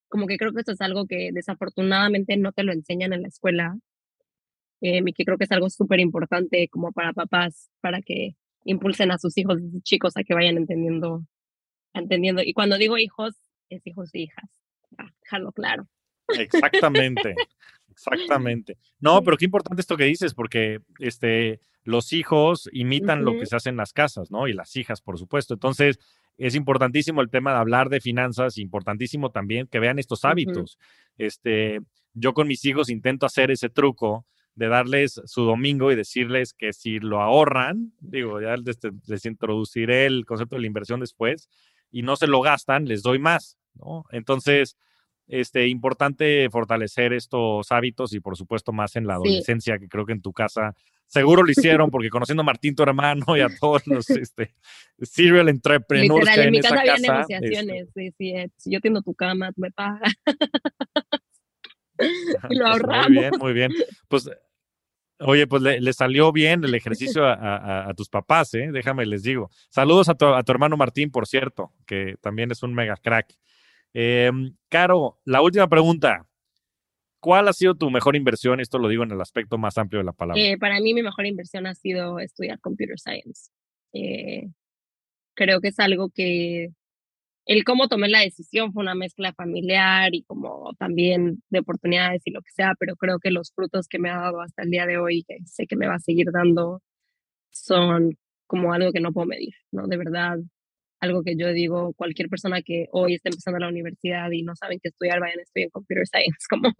Como que creo que esto es algo que desafortunadamente no te lo enseñan en la escuela. Eh, y que creo que es algo súper importante como para papás, para que impulsen a sus hijos chicos a que vayan entendiendo, entendiendo. Y cuando digo hijos, es hijos e hijas. dejarlo claro. Exactamente. Exactamente. No, pero qué importante esto que dices, porque este, los hijos imitan lo que se hace en las casas, ¿no? Y las hijas, por supuesto. Entonces, es importantísimo el tema de hablar de finanzas, importantísimo también que vean estos hábitos. Este, yo con mis hijos intento hacer ese truco de darles su domingo y decirles que si lo ahorran, digo, ya les, les introduciré el concepto de la inversión después, y no se lo gastan, les doy más, ¿no? Entonces, este, importante fortalecer estos hábitos y por supuesto más en la adolescencia, que creo que en tu casa seguro lo hicieron, porque conociendo a Martín, tu hermano, y a todos los este, serial entrepreneurs que hay en, mi casa, había negociaciones, este sí, eh, yo tengo tu cama, tú me pagas. y lo pues, ahorramos. Muy bien, muy bien. Pues, oye, pues le, salió bien el ejercicio a, tus papás, ¿eh? Déjame les digo. Saludos a tu, a tu hermano Martín, por cierto, que también es un mega crack. Eh, Caro, la última pregunta. ¿Cuál ha sido tu mejor inversión? Esto lo digo en el aspecto más amplio de la palabra. Eh, para mí mi mejor inversión ha sido estudiar computer science. Eh, creo que es algo que el cómo tomé la decisión fue una mezcla familiar y como también de oportunidades y lo que sea, pero creo que los frutos que me ha dado hasta el día de hoy, que sé que me va a seguir dando, son como algo que no puedo medir, ¿no? De verdad, algo que yo digo, cualquier persona que hoy está empezando la universidad y no saben qué estudiar, vayan a estudiar Computer Science, como,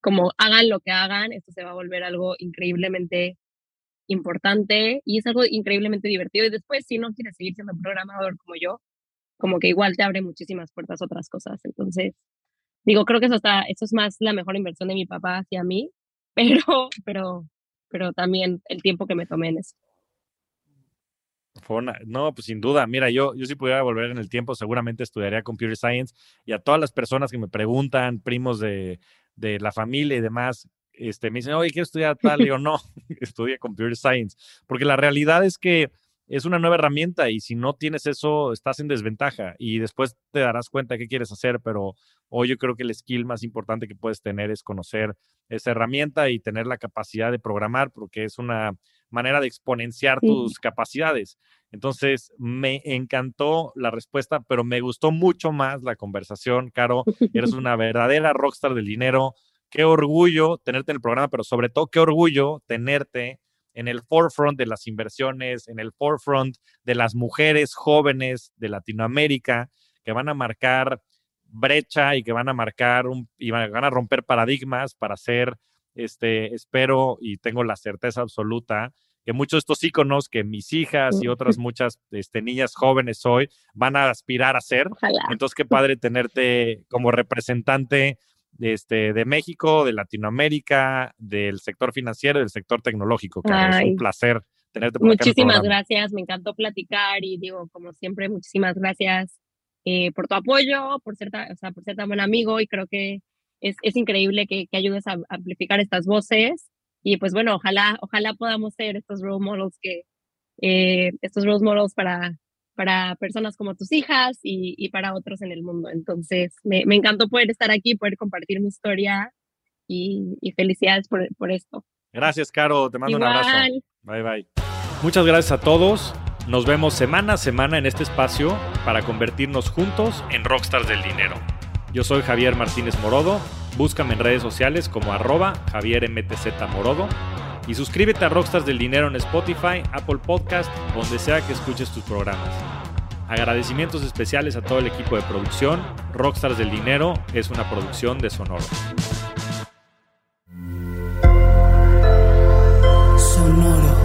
como hagan lo que hagan, esto se va a volver algo increíblemente importante y es algo increíblemente divertido y después si no quieres seguir siendo programador como yo, como que igual te abre muchísimas puertas a otras cosas. Entonces, digo, creo que eso está, eso es más la mejor inversión de mi papá hacia mí, pero, pero, pero también el tiempo que me tomé en eso no, pues sin duda. Mira, yo, yo si pudiera volver en el tiempo, seguramente estudiaría Computer Science y a todas las personas que me preguntan, primos de, de la familia y demás, este, me dicen, oye, quiero estudiar tal. Y digo, no, estudia Computer Science. Porque la realidad es que es una nueva herramienta y si no tienes eso, estás en desventaja y después te darás cuenta qué quieres hacer, pero hoy yo creo que el skill más importante que puedes tener es conocer esa herramienta y tener la capacidad de programar porque es una manera de exponenciar tus capacidades. Entonces, me encantó la respuesta, pero me gustó mucho más la conversación. Caro, eres una verdadera rockstar del dinero. Qué orgullo tenerte en el programa, pero sobre todo qué orgullo tenerte en el forefront de las inversiones, en el forefront de las mujeres jóvenes de Latinoamérica que van a marcar brecha y que van a marcar un, y van a romper paradigmas para ser, este, espero y tengo la certeza absoluta que muchos de estos íconos que mis hijas y otras muchas este, niñas jóvenes hoy van a aspirar a ser. Entonces, qué padre tenerte como representante este, de México, de Latinoamérica, del sector financiero, del sector tecnológico. Es un placer tenerte por Muchísimas gracias, me encantó platicar y digo, como siempre, muchísimas gracias eh, por tu apoyo, por ser, o sea, por ser tan buen amigo y creo que es, es increíble que, que, ayudes a amplificar estas voces y pues bueno, ojalá, ojalá podamos ser estos role models que, eh, estos role models para, para personas como tus hijas y, y para otros en el mundo. Entonces, me, me, encantó poder estar aquí, poder compartir mi historia y, y felicidades por, por, esto. Gracias, Caro. Te mando un abrazo. Bye, bye. Muchas gracias a todos. Nos vemos semana a semana en este espacio para convertirnos juntos en rockstars del dinero. Yo soy Javier Martínez Morodo. Búscame en redes sociales como arroba Javier MTZ Morodo y suscríbete a Rockstars del Dinero en Spotify, Apple Podcast, donde sea que escuches tus programas. Agradecimientos especiales a todo el equipo de producción. Rockstars del Dinero es una producción de Sonoro. Sonoro.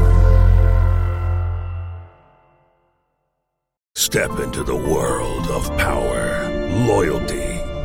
Step into the world of power, loyalty